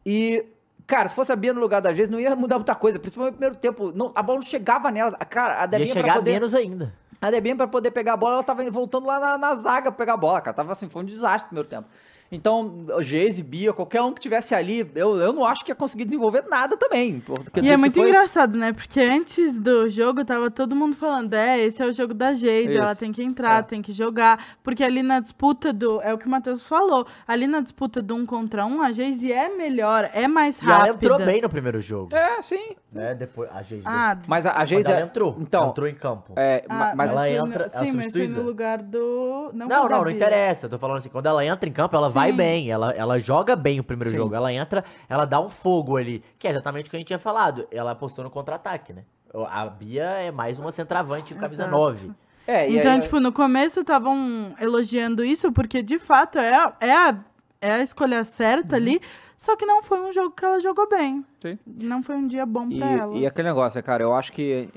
E, cara, se fosse a Bia no lugar da Geise, não ia mudar muita coisa, principalmente no primeiro tempo. Não, a bola não chegava nela. Cara, a Ia Debinha pra chegar poder... menos ainda. A Debinha, pra poder pegar a bola, ela tava voltando lá na, na zaga pra pegar a bola, cara. Tava assim, foi um desastre no primeiro tempo. Então, Geise, Bia, qualquer um que tivesse ali, eu, eu não acho que ia conseguir desenvolver nada também. porque E é muito foi- engraçado, né? Porque antes do jogo tava todo mundo falando, é, esse é o jogo da Geise, ela tem que entrar, É. tem que jogar. Porque ali na disputa do. É o que o Matheus falou. Ali na disputa do um contra um, a Geise é melhor, é mais E ela rápida. entrou bem no primeiro jogo. É, sim. Né? Depois, a Geise. Ah, Mas a, a Geise... ela é- entrou. Então, ela entrou em campo. é, ah, ma- mas ela entra- no, ela Sim, mas foi no lugar do. Não, Não, não, não interessa. Eu tô falando assim, quando ela entra em campo, ela vai Sim. bem. Ela, ela joga bem o primeiro Sim. jogo. Ela entra, ela dá um fogo ali. Que é exatamente o que a gente tinha falado. Ela apostou no contra-ataque, né? A Bia é mais uma centroavante com camisa Exato. 9. É, e Então, aí- tipo, no começo estavam elogiando isso, porque de fato é, é a é a escolha certa ali, só que não foi um jogo que ela jogou bem. Sim. Não foi um dia bom E, pra ela. e aquele negócio, né, cara, eu acho que.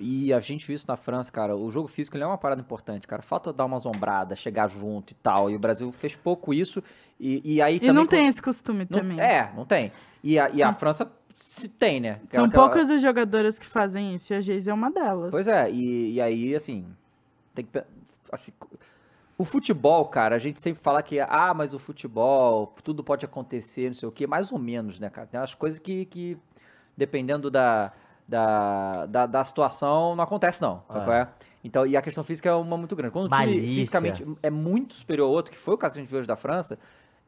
E a gente viu isso na França, cara. O jogo físico ele é uma parada importante, cara. Falta dar uma zombrada, chegar junto e tal. E o Brasil fez pouco isso. E, e aí E também. não com- tem esse costume não- também. É, não tem. E a, e a França se tem, né? São Aquela- poucas as jogadoras que fazem isso, e a Geise é uma delas. Pois é, e, e aí, assim, tem que. Assim, o futebol, cara, a gente sempre fala que, ah, mas o futebol, tudo pode acontecer, não sei o quê, mais ou menos, né, cara? Tem umas coisas que, que dependendo da, da, da, da situação, não acontece, não. Sabe Ah. qual é? Então, e a questão física é uma muito grande. Quando o time fisicamente é muito superior ao outro, que foi o caso que a gente viu hoje da França,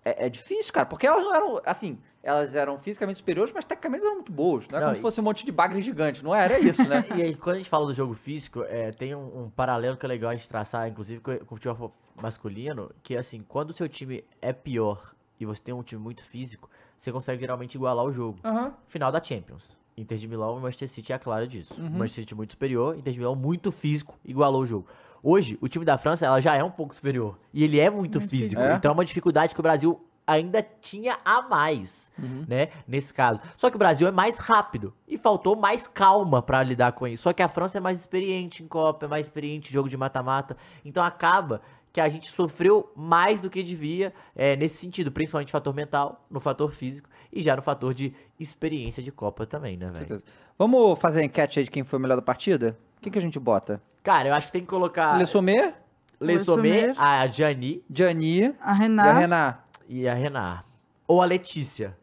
é, é difícil, cara, porque elas não eram, assim, elas eram fisicamente superiores, mas tecnicamente eram muito boas. Não é Não, como se e- fosse um monte de bagre gigante, não era isso, né? E aí, quando a gente fala do jogo físico, é, tem um, um paralelo que é legal a gente traçar, inclusive com, o futebol masculino, que assim, quando o seu time é pior e você tem um time muito físico, você consegue geralmente igualar o jogo. Aham. Final da Champions. Inter de Milão e Manchester City é claro disso. Uhum. Manchester City muito superior, Inter de Milão muito físico, igualou o jogo. Hoje, o time da França, ela já é um pouco superior. E ele é muito, Muito físico. É? Então é uma dificuldade que o Brasil ainda tinha a mais, Uhum. né? Nesse caso. Só que o Brasil é mais rápido. E faltou mais calma pra lidar com isso. Só que a França é mais experiente em Copa, é mais experiente em jogo de mata-mata. Então acaba que a gente sofreu mais do que devia é, nesse sentido. Principalmente no fator mental, no fator físico e já no fator de experiência de Copa também, né, velho? Vamos fazer a enquete aí de quem foi o melhor da partida? Quem que a gente bota? Cara, eu acho que tem que colocar Le Sommer, Le Sommer, a Gianni Gianni A e a Renata. Renan. e a Renar. Ou a Letícia,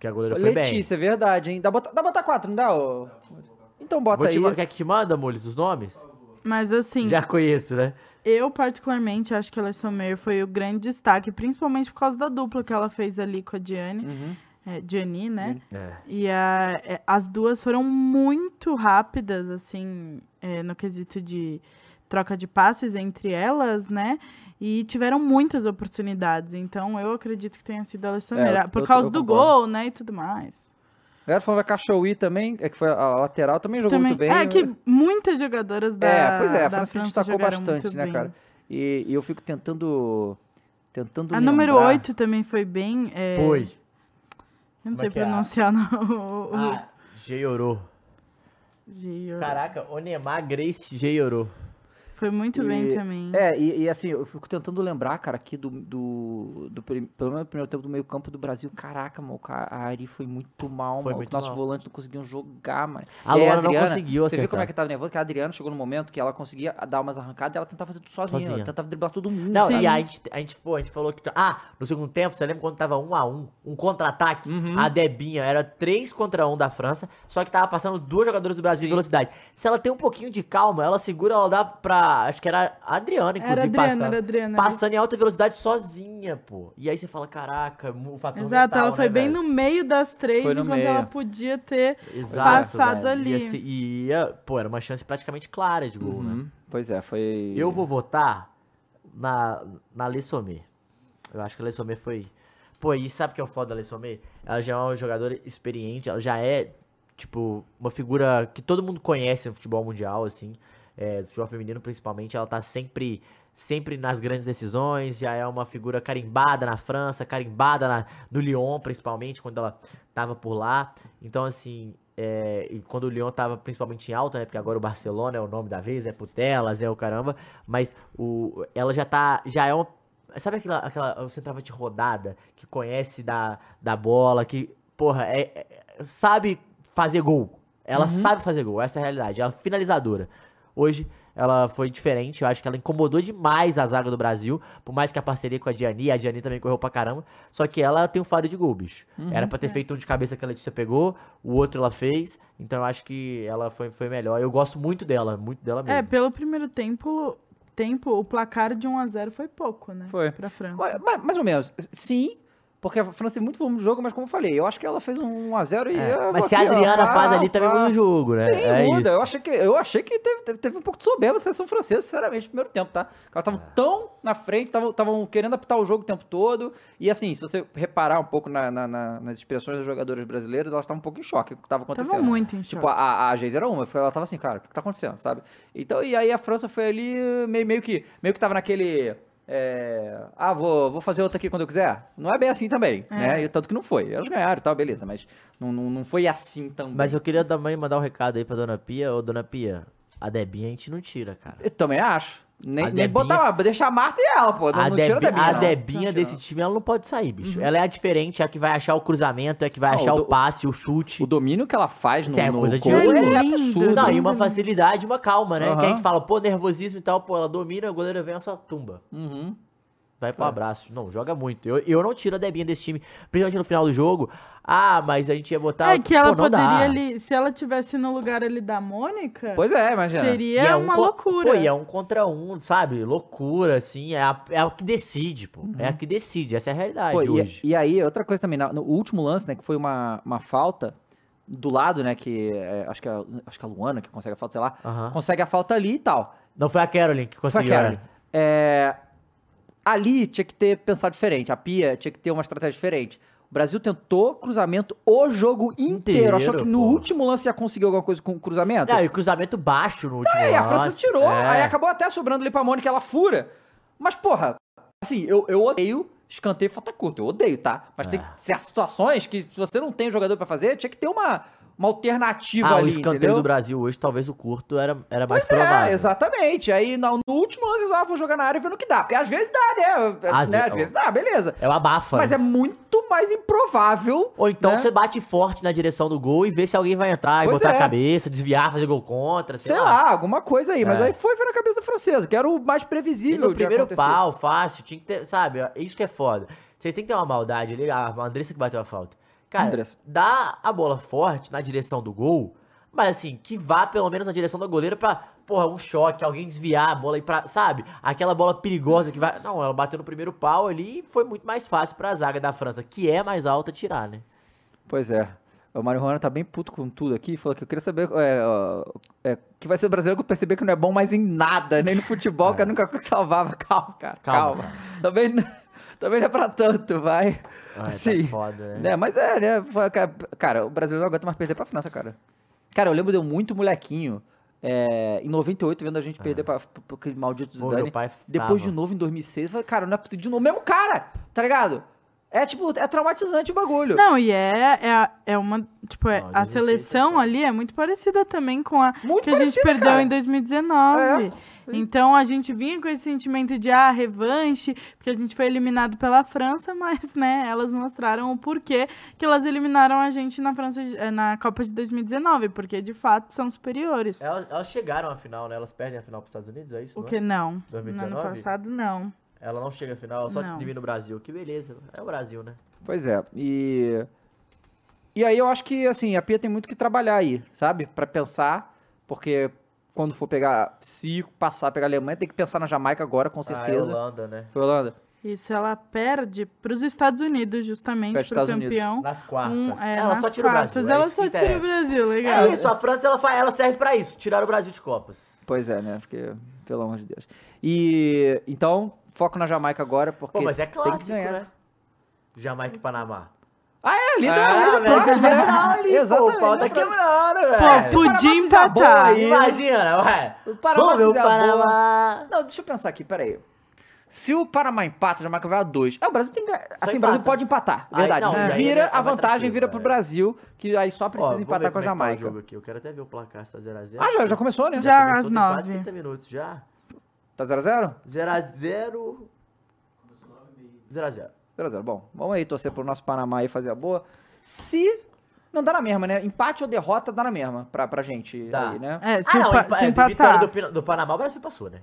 que a goleira foi bem. Letícia, é verdade, hein? Dá botar, dá botar quatro, não dá? ô? Então bota Vou te, aí. ma- quer que te manda, Mules, os nomes? Mas assim, Já conheço, né? Eu particularmente acho que a Alessa Meyer foi o grande destaque, principalmente por causa da dupla que ela fez ali com a Diane. Uhum. É, né? É. E a- é, as duas foram muito rápidas, assim, é, no quesito de troca de passes entre elas, né? E tiveram muitas oportunidades. Então, eu acredito que tenha sido a Alessandra. É, por causa do concordo. gol, né? E tudo mais. Galera falando da Cachouí também, é que foi a lateral, também jogou Também, muito bem. é que muitas jogadoras da É, pois é, a França se França destacou bastante, né, bem. cara? E, e eu fico tentando. Tentando A número lembrar. 8 também foi bem. é, Foi. Eu Como não sei é é pronunciar no. Ah, Geiorô. Gio. Caraca, Onemar Grace Geiorô. Foi muito E- bem também. É, e, e assim, eu fico tentando lembrar, cara, aqui do. do, do pelo menos no primeiro tempo do meio-campo do Brasil. Caraca, mano, a Ari foi muito mal, Foi mano. muito Nossos mal. volantes não conseguiam jogar, mano. A E aí Luana não conseguiu Você viu acertar. como é que tava nervoso? Que a Adriana chegou no momento que ela conseguia dar umas arrancadas e ela tentava fazer tudo sozinha. Sozinha. Ela tentava driblar todo mundo. Não, sabe? e a gente, a gente, pô, a gente falou que. Ah, no segundo tempo, você lembra quando tava um a um, um contra-ataque? Uhum. A Debinha era 3 contra 1 da França, só que tava passando duas jogadoras do Brasil em Sim. velocidade. Se ela tem um pouquinho de calma, ela segura, ela dá pra. Acho que era a Adriana, inclusive, Era Adriana, passando. era Adriana. Passando em alta velocidade sozinha, pô. E aí você fala, caraca, o fator Exato, mental, ela foi né, bem velho? no meio das três, enquanto meio. ela podia ter. Exato, passado velho. ali. Ia ser- E ia, pô, era uma chance praticamente clara de gol, né? Uhum. Pois é, foi. Eu vou votar na, na Lê Sommer. Eu acho que a Lê Sommer foi. Pô, e sabe o que é o foda da Lê Sommer? Ela já é uma jogadora experiente, ela já é, tipo, uma figura que todo mundo conhece no futebol mundial, assim. É, no futebol feminino, principalmente. Ela tá sempre, sempre nas grandes decisões, já é uma figura carimbada na França, carimbada na, no Lyon, principalmente, quando ela tava por lá. Então, assim, é, e quando o Lyon tava principalmente em alta, né? Porque agora o Barcelona é o nome da vez, é Putelas, é o caramba. Mas o, ela já tá. Já é uma. Sabe aquela, aquela centroavante rodada que conhece da, da bola, que, porra, é, é- sabe fazer gol. Ela sabe fazer gol, essa é a realidade. Ela é finalizadora. Hoje ela foi diferente, eu acho que ela incomodou demais a zaga do Brasil, por mais que a parceria com a Diani, a Diani também correu pra caramba, só que ela tem um faro de gol, bicho. Era pra ter feito um de cabeça que a Letícia pegou, o outro ela fez, então eu acho que ela foi, foi melhor. Eu gosto muito dela, muito dela mesmo. É, pelo primeiro tempo, tempo, o placar de 1 a 0 foi pouco, né? Foi. Pra França. Ma- ma- Mais ou menos. Sim, porque a França tem muito volume de jogo, mas como eu falei, eu acho que ela fez um 1x0 e. É, mas se a Adriana vá, faz ali também muda o jogo, né? Sim, é muda. isso. Eu achei que, eu achei que teve, teve, teve um pouco de soberba a seleção francesa, sinceramente, no primeiro tempo, tá? Elas estavam É. tão na frente, estavam querendo apitar o jogo o tempo todo. E assim, se você reparar um pouco na- na- na- nas expressões das jogadoras brasileiras, elas estavam um pouco em choque com o que estava acontecendo. Tava muito em choque. Tipo, a, a Geise era uma, ela tava assim, cara, o que, que tá acontecendo, sabe? Então, e aí a França foi ali meio, meio que meio que tava naquele. É, ah, vou, vou fazer outra aqui quando eu quiser. Não é bem assim também, É. né? E tanto que não foi. Elas ganharam e tal, beleza, mas não, não, não foi assim também. Mas eu queria também mandar um recado aí pra Dona Pia. Ô, Dona Pia, a Debinha a gente não tira, cara. Eu também acho. Nem, A nem Debinha- botar, deixar a Marta e ela, pô. Não, a não tira a Debi- Debinha, a. Debinha Não desse time, ela não pode sair, bicho. Ela é a diferente, é a que vai achar o cruzamento, é a que vai Não, achar o o, do- passe, o chute. O domínio que ela faz no, é no coisa de gol é absurdo. Não, e uma facilidade, uma calma, né? Que a gente fala, pô, nervosismo e tal, pô, ela domina, a goleira vem, ela só tumba. Uhum. Vai pro É. abraço. Não, joga muito. Eu, eu não tiro a Debinha desse time, principalmente no final do jogo. Ah, mas a gente ia botar. É que ela Pô, poderia ali, se ela tivesse no lugar ali da Mônica, Pois é, imagina. seria E é um uma co- loucura. Pô, e é um contra um, sabe? Loucura, assim. É a, é a que decide, pô. É a que decide. Essa é a realidade Uhum. Pô, e, hoje. e aí, outra coisa também, no último lance, né, que foi uma, uma falta do lado, né, que é, acho, que é, acho que é a Luana que consegue a falta, sei lá, Aham. consegue a falta ali e tal. Não foi a Carolyn que Foi a conseguiu. Né? É, ali tinha que ter pensado diferente, a Pia tinha que ter uma estratégia diferente. O Brasil tentou cruzamento o jogo inteiro. Inteiro, Achou que no pô. último lance já conseguiu alguma coisa com o cruzamento? Não, e cruzamento baixo no último É, e a França lance. tirou, É. aí acabou até sobrando ali pra Mônica, ela fura. Mas, porra, assim, eu, eu odeio escanteio e falta curta, eu odeio, tá? Mas tem É. certas situações que se você não tem um jogador pra fazer, tinha que ter uma, uma alternativa Ah, ali, o escanteio entendeu? do Brasil hoje, talvez o curto era, era mais Pois provável. é, exatamente. Aí no, no último lance, ah, vou jogar na área e ver no que dá. Porque às vezes dá, né? Às né? Às vezes dá, beleza. É o abafa. Mas né? é muito mais improvável. Ou então né? você bate forte na direção do gol e vê se alguém vai entrar e Pois botar é. a cabeça, desviar, fazer gol contra, sei, Sei lá, alguma coisa aí. Mas É. aí foi ver na cabeça francesa, que era o mais E previsível. no de primeiro pau, fácil, tinha que ter, sabe? Isso que é foda. Você tem que ter uma maldade ali. A Andressa que bateu a falta. Cara, Andressa. dá a bola forte na direção do gol, mas assim, que vá pelo menos na direção da goleira pra, porra, um choque, alguém desviar a bola e pra, sabe? Aquela bola perigosa que vai. Não, ela bateu no primeiro pau ali e foi muito mais fácil pra zaga da França, que é mais alta, tirar, né? Pois é. O Mário Rona tá bem puto com tudo aqui. Falou que eu queria saber. É, é, que vai ser brasileiro que eu perceber que não é bom mais em nada, nem no futebol, que eu nunca salvava. Calma, cara. Calma. Calma, Também, também não é pra tanto, vai. Ai, Assim, tá foda, né? né? Mas é, né? Cara, o brasileiro não aguenta mais perder pra França, cara. Cara, eu lembro de eu muito molequinho. é, em 98, vendo a gente perder pra, pra, aquele maldito Zidane. Depois tava. de novo em 2006, eu falei, cara, não é possível de novo. Mesmo cara, tá ligado? É tipo, é traumatizante o bagulho. Não, e é, é, é uma. Tipo, é- Não, a 2006 seleção é ali é muito parecida também com a Muito que a gente perdeu cara. em 2019. É. Então a gente vinha com esse sentimento de ah, revanche, porque a gente foi eliminado pela França, mas né, elas mostraram o porquê que elas eliminaram a gente na França eh, na Copa de 2019, porque de fato são superiores. Elas, elas chegaram à final, né? Elas perdem a final pros Estados Unidos, é isso? O não é? que não? No 2019? ano passado, não. Ela não chega à final, ela só Não. divide no Brasil. Que beleza. É o Brasil, né? Pois é. E. E aí eu acho que, assim, a Pia tem muito que trabalhar aí, sabe? Pra pensar, porque quando for pegar. Se passar pegar a Alemanha, tem que pensar na Jamaica agora, com Ah, é certeza. Holanda, né? Foi Holanda? Isso ela perde para os Estados Unidos, justamente, Perde para o Estados Unidos. campeão. Nas quartas. Um, é, ela nas só tira quartas. o Brasil. é ela isso só tira o. Brasil, legal. É isso, a França ela, ela serve pra isso, tirar o Brasil de Copas. Pois é, né? Porque, pelo amor de Deus. E. Então, foco na Jamaica agora, porque. Pô, mas é tem que clássico, ganhar. né? Jamaica e Panamá. Ah, é, ali, Ah, da, ali América próximo, né? Ali, Exatamente. pô, o pau tá né? quebrando, velho. Pô, podia a empatar. aí- Imagina, ué. O Panamá Vamos ver o a. Panamá. Não, deixa eu pensar aqui, peraí. Se o Panamá empata, a Jamaica vai a dois. É, o Brasil tem que. Assim, o Brasil pode empatar. Aí, Verdade. não, aí vira, é- a é mais vantagem tranquilo, vira pro é. Brasil, que aí só Ó, precisa vamos empatar com a é tá o Jamaica. jogo aqui. Eu quero até ver o placar, se tá 0x0. ah, já, já começou, né? Já. começou, às tem quase nove. 30 minutos já. Tá 0x0? 0x0. 0x0. 0x0. Bom, vamos aí torcer pro nosso Panamá aí fazer a boa. Se. Não dá na mesma, né? Empate ou derrota dá na mesma pra, pra gente Dá. aí, né? É, se, Ah, não, empa- se é, empatar. vitória do, do Panamá, o Brasil passou, né?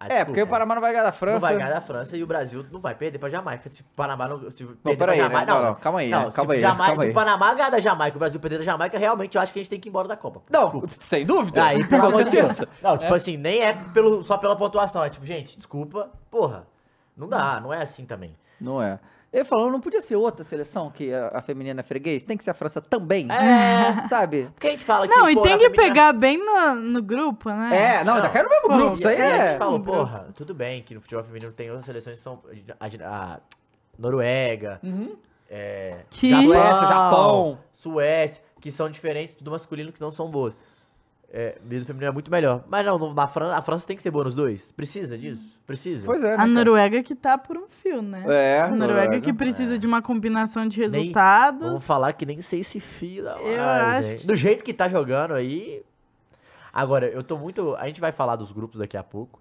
Ah, É, porque o Panamá não vai ganhar da França. Não vai ganhar da França e o Brasil não vai perder pra Jamaica. Se o Panamá não. Se perder pra peraí, né? Jamaica. Não, Não, não, calma aí, Não, né? se, Calma aí, Jamaica, calma se aí. o Panamá ganhar da Jamaica e o Brasil perder da Jamaica, realmente eu acho que a gente tem que ir embora da Copa. Não, Desculpa. sem dúvida. Aí, com certeza. Não, tipo É. assim, nem é pelo, só pela pontuação. É tipo, gente, desculpa, porra. Não dá, não é assim também. Não é. Ele falou, não podia ser outra seleção que a, a feminina é freguês? Tem que ser a França também? É. Sabe? Porque a gente fala que. Não, e tem que feminina- pegar bem no, no grupo, né? É, não, Não. ainda cai no mesmo Pô, grupo. Isso aí E a é. gente falou, um grupo. porra, tudo bem que no futebol feminino tem outras seleções que são. A, a Noruega, Uhum. é, Que- Suécia, Japão. Suécia, que são diferentes do masculino que não são boas. É, meio feminino é muito melhor. Mas não, na França, a França tem que ser boa nos dois. Precisa disso? Precisa. Pois é, né, A cara? Noruega que tá por um fio, né? É, A Noruega que precisa de uma combinação de resultados. Vamos falar que nem sei se fio dá Eu mais, acho que- Do jeito que tá jogando aí. Agora, eu tô muito. A gente vai falar dos grupos daqui a pouco.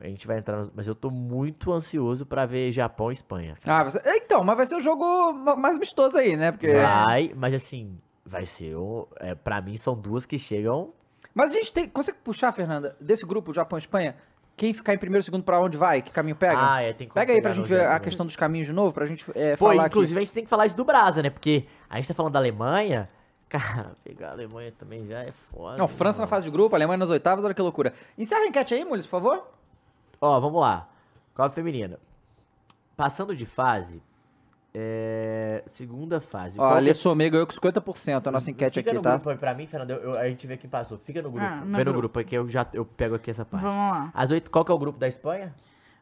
A gente vai entrar. nos- Mas eu tô muito ansioso pra ver Japão e Espanha. Ah, você- Então, mas vai ser um jogo ma- mais amistoso aí, né? Porque... Vai, mas assim, vai ser. Um, é, pra mim, são duas que chegam. Mas a gente tem... Consegue puxar, Fernanda, desse grupo, Japão e Espanha? Quem ficar em primeiro segundo pra onde vai? Que caminho pega? Ah, é, tem como Pega aí pra gente ver a questão dos caminhos de novo, pra gente é, Pô, falar inclusive a gente tem que falar isso do Brasa, né? Porque a gente tá falando da Alemanha. Cara, pegar a Alemanha também já é foda. aqui. Não, França na mano. fase de grupo, Alemanha nas oitavas, olha que loucura. Encerra a enquete aí, Mules, por favor. Ó, vamos lá. Copa Feminina. Passando de fase. É... Segunda fase. Ó, Qual a que- Alê Somê ganhou com 50% a nossa enquete Fica aqui, no tá? grupo aí pra mim, Fernando. eu- eu- a gente vê quem passou. Fica no grupo. Ah, no Vê no grupo. grupo aí que eu já eu pego aqui essa parte. Vamos lá. As oito, qual que é o grupo da Espanha?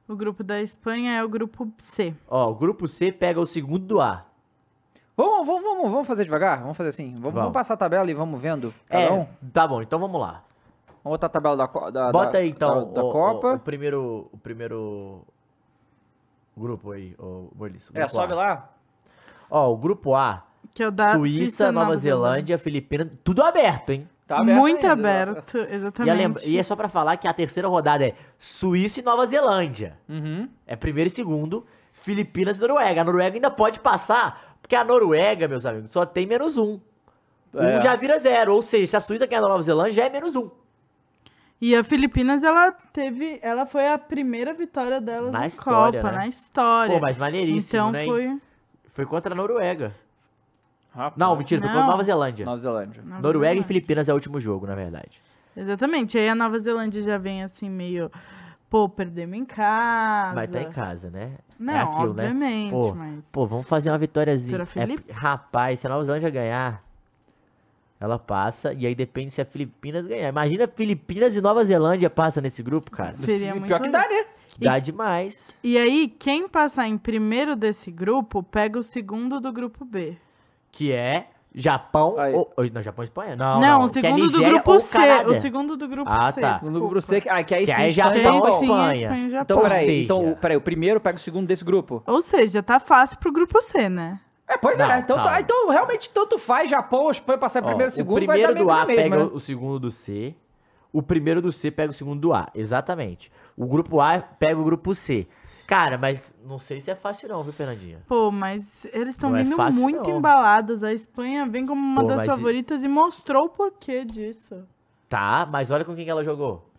O grupo da Espanha é o grupo C. Ó, o grupo C pega o segundo do A. Vamos, vamos, vamos, vamos fazer devagar? Vamos fazer assim. Vamos, vamos Vamos. passar a tabela e vamos vendo cada É, um? tá bom, então vamos lá. Vamos botar a tabela da, da, Bota aí então da, da o, Copa. O, o primeiro. O primeiro grupo aí, o Morlis. é, sobe lá. Ó, o grupo A, Que é o da Suíça, Nova, Zelândia, Filipinas, tudo aberto, hein? Tá aberto Muito ainda. aberto, E, a exatamente. lembra- e é só pra falar que a terceira rodada é Suíça e Nova Zelândia. Uhum. É primeiro e segundo, Filipinas e Noruega. A Noruega ainda pode passar, porque a Noruega, meus amigos, só tem menos um. É. Um já vira zero. Ou seja, se a Suíça ganhar da Nova Zelândia, já é menos um. E a Filipinas, ela teve. Ela foi a primeira vitória dela Na história, Copa, né? na história. Pô, mas maneiríssimo, então né? hein? foi. Foi contra a Noruega. Rapaz. Não, mentira, foi contra a. Nova Zelândia. Nova Zelândia. Nova Noruega e Zelândia. Filipinas é o último jogo, na verdade. Exatamente. Aí a Nova Zelândia já vem assim, meio. Pô, perdemos em casa. Mas tá em casa, né? Não, é aquilo, né? obviamente, Pô, mas. Pô, vamos fazer uma vitóriazinha. É, rapaz, se a Nova Zelândia ganhar, ela passa. E aí depende se a Filipinas ganhar. Imagina Filipinas e Nova Zelândia passa nesse grupo, cara. Seria muito Pior que dá, né? Dá demais. E aí, quem passar em primeiro desse grupo, pega o segundo do grupo B. Que é Japão. Aí. Ou, não, Japão e Espanha? Não, Não, não. o que é segundo do Nigéria grupo C. Canadá. O segundo do grupo Ah, C. tá. No grupo C, ah, que aí Que sim Espanha Japão e ou Espanha. Espanha e Japão. Então, Ou peraí. seja- Então, peraí, o primeiro pega o segundo desse grupo. Ou seja, tá fácil pro grupo C, né? É, pois Não, é. Então, tá- então, realmente, tanto faz Japão ou Espanha passar em Ó, primeiro e o segundo, vai dar primeiro do A mesma, pega né? o segundo do C. O primeiro do C pega o segundo do A. Exatamente. O grupo A pega o grupo C. Cara, mas não sei se é fácil não, viu, Fernandinha? Pô, mas eles estão é vindo fácil, muito não. embalados. A Espanha vem como uma Pô, das mas e- favoritas e mostrou o porquê disso. Tá, mas olha com quem que ela jogou.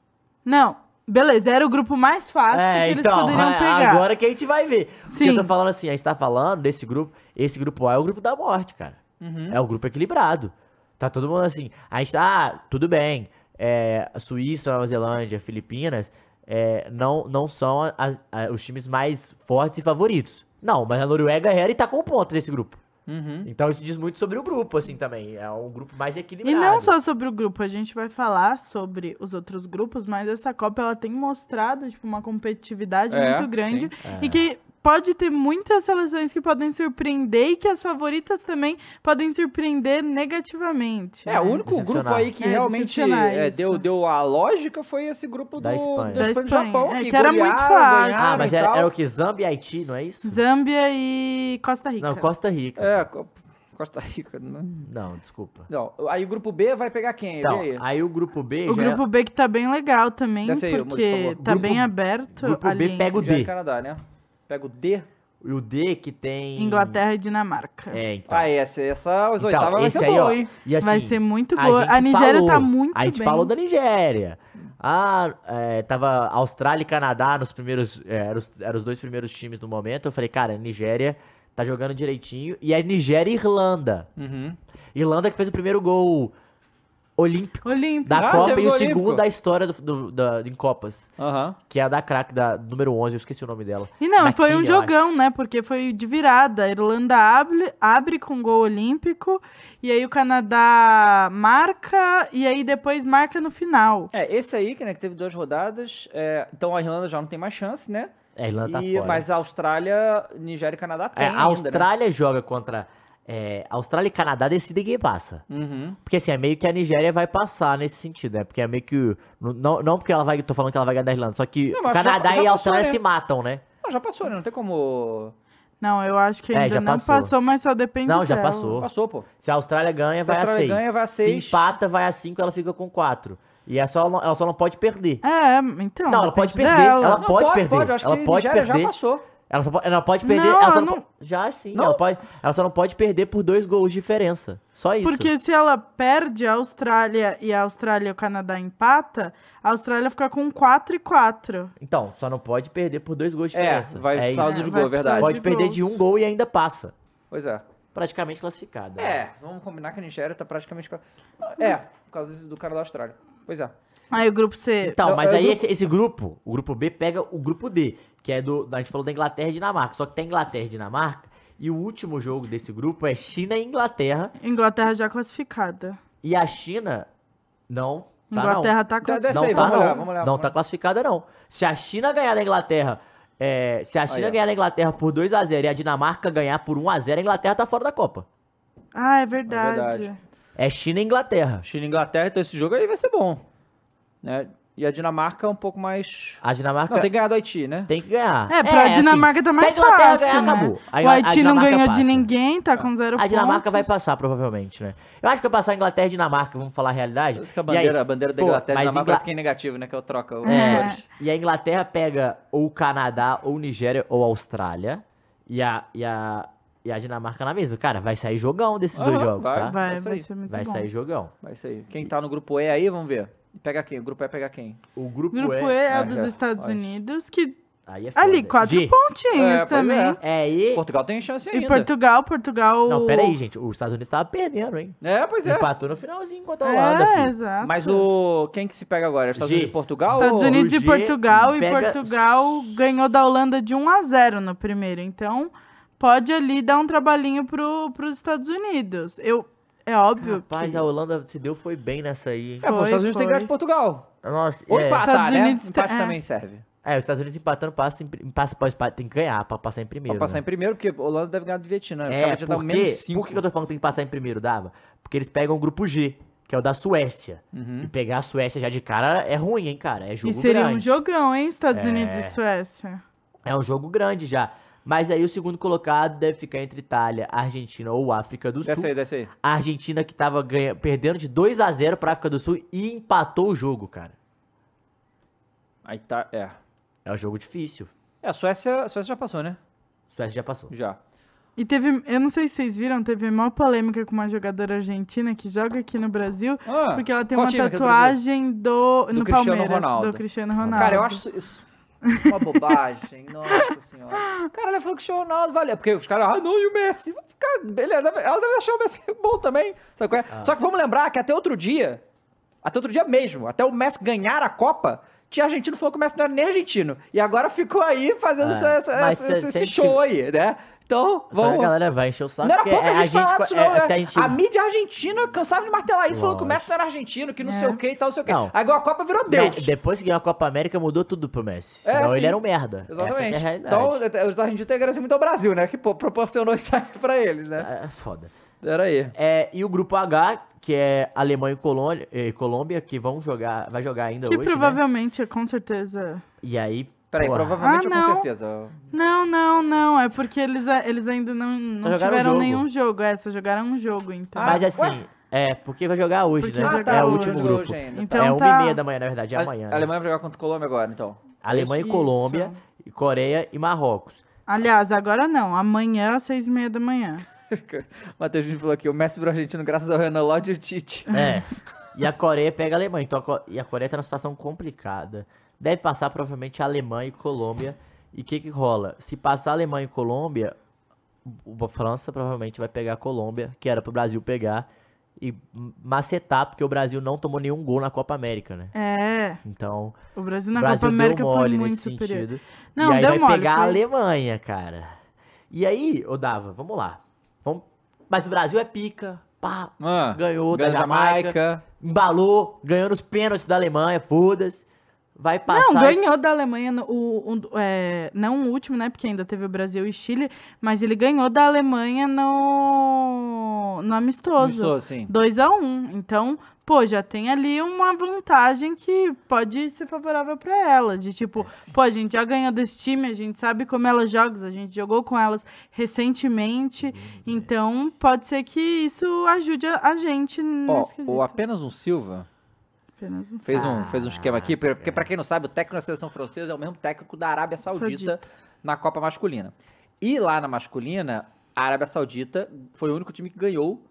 Não, beleza, era o grupo mais fácil é, que eles então, poderiam é, pegar. agora que a gente vai ver. Porque eu tô Sim. falando assim, a gente tá falando desse grupo, esse grupo A é o grupo da morte, cara. Uhum. É o grupo equilibrado. Tá todo mundo assim. A gente tá, ah, tudo bem. É, Suíça, Nova Zelândia, Filipinas é, não, não são a- a- os times mais fortes e favoritos. Não, mas a Noruega era e tá com um ponto nesse grupo. Uhum. Então isso diz muito sobre o grupo, assim, também. É um grupo mais E equilibrado. não só sobre o grupo, a gente vai falar sobre os outros grupos, mas essa Copa ela tem mostrado tipo, uma competitividade É, muito grande sim. e que pode ter muitas seleções que podem surpreender e que as favoritas também podem surpreender negativamente. É, né? o único grupo aí que É, realmente é, deu, deu a lógica foi esse grupo Da do, Espanha. da Espanha. Japão, É, que, que era muito fácil. Ah, mas era, era o que? Zâmbia e Haiti, não é isso? Zâmbia e Costa Rica. Não, Costa Rica. É, Co- Costa Rica. Não. Não, desculpa. não. Aí o grupo B vai pegar quem? Então, aí. aí o grupo B O já grupo B que tá bem legal também, Desce porque tá Grupo- bem aberto grupo B ali. pega o é D. Canadá, né? Pega o D. E o D que tem... Inglaterra e Dinamarca. É, então. Ah, essa, essa as Então, oitavas vai ser aí, boa, ó, hein? E assim, Vai ser muito a boa. gente A Nigéria tá falou- muito A gente bem. falou da Nigéria. Ah, é, tava Austrália e Canadá nos primeiros. É, eram, os, eram os dois primeiros times no momento. Eu falei, cara, a Nigéria tá jogando direitinho. E é Nigéria e Irlanda. Uhum. Irlanda que fez o primeiro gol olímpico Olímpico. da Ah, Copa e o segundo da história do, do- da, em Copas. Aham. Que é a da craque da número 11, eu esqueci o nome dela. E não, Da foi um jogão, né? Porque foi de virada. A Irlanda abre, abre com gol olímpico, e aí o Canadá marca, e aí depois marca no final. É, esse aí, que, né, que teve duas rodadas. é, então a Irlanda já não tem mais chance, né? É, a Irlanda tá E- fora. mas a Austrália, Nigéria e Canadá tem É, ainda, a né? Austrália joga contra é, Austrália e Canadá decidem quem passa. Uhum. Porque assim, é meio que a Nigéria vai passar nesse sentido, né? Porque é meio que. Não, não porque ela vai. Tô falando que ela vai ganhar da Irlanda, só que Não, mas já- Canadá já e a passou, Austrália né? se matam, né? Não, já passou, né? Não tem como. Não, eu acho que É, ainda já não passou. passou. mas só depende Não, já dela. passou. Passou, pô. Se a Austrália ganha, Se a vai a Austrália 6. ganha, vai a Se seis. empata, vai a 5, ela fica com 4. E é só, ela só não pode perder. É, então. Não, ela pode perder, dela. ela Não, pode perder, Pode, eu acho ela que pode Nigéria perder. já passou. Ela só, ela pode perder. Não, ela só não não- Já sim. Não? Ela, pode, ela só não pode perder por dois gols de diferença. Só isso. Porque se ela perde a Austrália e a Austrália e o Canadá empata, a Austrália fica com 4 e 4. Então, só não pode perder por dois gols de É, diferença. vai é saldo isso. de gol, pro verdade. Pode de perder gols. de um gol e ainda passa. Pois é. Praticamente classificada. né? É, vamos combinar que a Nigéria tá praticamente. É, por causa do cara da Austrália. Pois é. Aí o grupo C. Então, mas é aí esse, esse grupo, o grupo B, pega o grupo D, que é do. A gente falou da Inglaterra e Dinamarca. Só que tem Inglaterra e Dinamarca. E o último jogo desse grupo é China e Inglaterra. Inglaterra já classificada. E a China não tá Inglaterra tá Então, não. desce classificada. Não aí, tá vamos não. olhar, vamos olhar, não vamos tá classificada não. Se a China ganhar da Inglaterra, é, se a China ó. ganhar da Inglaterra por 2 a 0 e a Dinamarca ganhar por 1 a 0, a Inglaterra tá fora da Copa. Ah, é verdade. verdade. É China e Inglaterra. China e Inglaterra, então esse jogo aí vai ser bom. Né? E a Dinamarca é um pouco mais. A Dinamarca Não, tem que ganhar do Haiti, né? tem que ganhar. É, pra assim, Dinamarca tá mais se a Inglaterra fácil, ganhar, né? acabou. A O Haiti não ganhou de passa. ninguém, tá com zero A Dinamarca pontos. vai passar, provavelmente, né? Eu acho que vai passar a Inglaterra e Dinamarca, vamos falar a realidade. Por isso que a E aí- bandeira, a bandeira da Inglaterra e Dinamarca Ingla- parece que é negativo, né? Que eu troca os É. cores. E a Inglaterra pega ou o Canadá, ou Nigéria, ou Austrália. E a, e a, e a Dinamarca na mesma. Cara, vai sair jogão desses dois Aham, jogos, vai. tá? Vai, Vai vai sair. ser muito Vai bom. sair jogão. Vai ser. Quem tá no grupo E aí, vamos ver. Pega quem? O grupo E pega quem? O grupo, O grupo é... E é é, o dos Estados. Unidos, que Aí é foda. ali, quatro G. pontinhos É, pois também. é. É, e... Portugal tem chance E ainda. Portugal, Portugal... Não, pera aí, gente. Os Estados Unidos tava perdendo, hein? É, pois é. Empatou no finalzinho contra a Holanda, É, filho. exato. Mas o. Quem que se pega agora? Estados G. Unidos e Portugal? Estados ou- Unidos e G Portugal, e pega- Portugal ganhou da Holanda de 1 a 0 no primeiro. Então, pode ali dar um trabalhinho pro, pros Estados Unidos. Eu, é óbvio Rapaz, que... a Holanda se deu foi bem nessa aí, hein? É, pô, os Foi, Estados Unidos tem que ganhar foi. de Portugal. Nossa, Ou é. empatar, Estados né? Unidos Empate tem- é. também serve. É, os Estados Unidos empatando passa, passa, passa, tem que ganhar pra passar em primeiro. Pra passar né? em primeiro, porque a Holanda deve ganhar do Vietnã. É, porque, por que eu tô falando que tem que passar em primeiro, Dava? Porque eles pegam o grupo G, que é o da Suécia. Uhum. E pegar a Suécia já de cara é ruim, hein, cara? É jogo E seria um grande. jogão, hein, Estados É. Unidos e Suécia. É um jogo grande já. Mas aí o segundo colocado deve ficar entre Itália, Argentina ou África do Sul. Desce aí, desce aí. A Argentina que tava ganha, perdendo de 2 a 0 pra África do Sul e empatou o jogo, cara. Aí tá. É. É um jogo difícil. É, a Suécia, a Suécia já passou, né? A Suécia já passou. Já. E teve, eu não sei se vocês viram, teve uma polêmica com uma jogadora argentina que joga aqui no Brasil, Ah, porque ela tem uma tatuagem do, Do no Cristiano Palmeiras, Ronaldo. do Cristiano Ronaldo. Cara, eu acho isso uma bobagem. Nossa senhora. Cara, ela falou que o Ronaldo valeu. Porque os caras, ah, não, e o Messi? Cara, beleza, ela deve achar o Messi bom também. É? Ah. Só que vamos lembrar que até outro dia, até outro dia mesmo, até o Messi ganhar a Copa, tinha argentino falou que o Messi não era nem argentino. E agora ficou aí fazendo É, essa- essa- essa- se- esse show aí, né? Então, Só que a vamos... galera vai encher o saco. Não era pouca é- gente falando isso, não. é- né? se a gente- A mídia argentina cansava de martelar isso, falando que o Lógico. Messi não era argentino, que não É. sei o que e tal, não sei o que. Não. Agora a Copa virou né, Deus. depois que ganhou a Copa América, mudou tudo pro Messi. É, Senão sim. ele era um merda. Exatamente. Que é a então, os argentinos têm que agradecer muito ao Brasil, né? Que pô, proporcionou isso aí pra eles, né? É foda. Era aí. É, e o grupo H, que é Alemanha e Colômbia, e Colômbia, que vão jogar, vai jogar ainda que hoje, né? provavelmente, com certeza... E aí, Peraí, provavelmente Ah, ou com não. certeza. Não, não, não, é porque eles, a- eles ainda não, não tiveram jogo. nenhum jogo, é, só jogaram um jogo, então. Mas assim, ué? é, porque vai jogar hoje, Porque né? é o último grupo. Ainda, Então é uma tá. e meia da manhã, na verdade, é A- amanhã. A né? Alemanha vai jogar contra a Colômbia agora, então. Alemanha e Isso. Colômbia, e Coreia e Marrocos. Aliás, agora não, amanhã às seis e meia da manhã. Matheus Júnior falou aqui, o Messi pro argentino graças ao Renan Lodge e o Tite. É. e a Coreia pega a Alemanha. Então a e a Coreia tá numa situação complicada. Deve passar provavelmente a Alemanha e Colômbia. E o que que rola? Se passar a Alemanha e Colômbia, a França provavelmente vai pegar a Colômbia, que era pro Brasil pegar, e macetar, porque o Brasil não tomou nenhum gol na Copa América, né? É, Então, o Brasil o na Brasil Copa América foi muito nesse superior. sentido. Não, e aí deu vai mole, pegar a foi- Alemanha, cara. E aí, ô Dava, vamos lá. Vamos... Mas o Brasil é pica. Pá, Ah, ganhou da Jamaica, embalou, ganhou nos pênaltis da Alemanha, foda-se. Vai passar. Não, ganhou da Alemanha, no, o, o- é, não o último, né? Porque ainda teve o Brasil e Chile, mas ele ganhou da Alemanha no, no amistoso. Amistoso, sim. 2 a 1 um. Então, pô, já tem ali uma vantagem que pode ser favorável pra ela. De tipo, pô, a gente já ganhou desse time, a gente sabe como elas jogam, a gente jogou com elas recentemente. Então, pode ser que isso ajude a, gente Ó, quesito. o apenas um Silva Apenas um fez um, fez um esquema aqui, porque, pra quem não sabe, o técnico da seleção francesa é o mesmo técnico da Arábia Saudita, Saudita. na Copa Masculina. E lá na masculina, a Arábia Saudita foi o único time que ganhou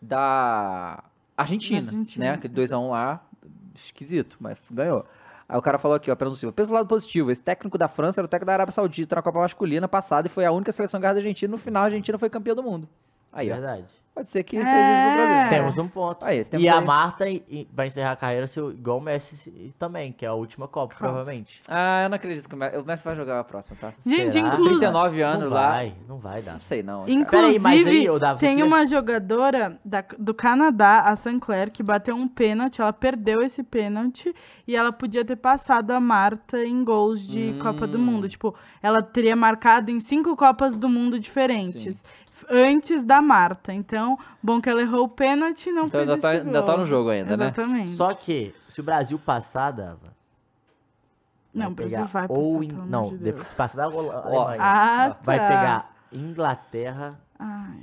da Argentina, Argentina. né? Aquele 2x1 lá, esquisito, mas ganhou. Aí o cara falou aqui, ó, apenas um Silva. Pensa do lado positivo, esse técnico da França era o técnico da Arábia Saudita na Copa Masculina passada e foi a única seleção ganhada da Argentina. No final, a Argentina foi campeã do mundo. Aí, ó. Verdade. Pode ser que É. seja isso pro Brasil. Temos um ponto. Aí, temos e a aí. Marta e- e vai encerrar a carreira seu, igual o Messi também, que é a última Copa, provavelmente. Ah, eu não acredito que o Messi, o Messi vai jogar a próxima, tá? Gente, Será? inclusive, 39 anos não lá. vai, não vai dar. Não sei não. cara. Inclusive, Peraí, mas aí, Davi, tem queria- uma jogadora da- do Canadá, a Sinclair, que bateu um pênalti, ela perdeu esse pênalti e ela podia ter passado a Marta em gols de Copa do Hum. Mundo. Tipo, ela teria marcado em cinco Copas do Mundo diferentes. Sim. Antes da Marta. Então, bom que ela errou o pênalti e não Então ainda tá, ainda tá no jogo ainda, né? Exatamente. Só que, se o Brasil passar, Dava. Não, vai o Brasil vai passar, ou amor Não, de Deus. depois de passar da Alemanha. Ah, Vai tá. pegar Inglaterra Ai.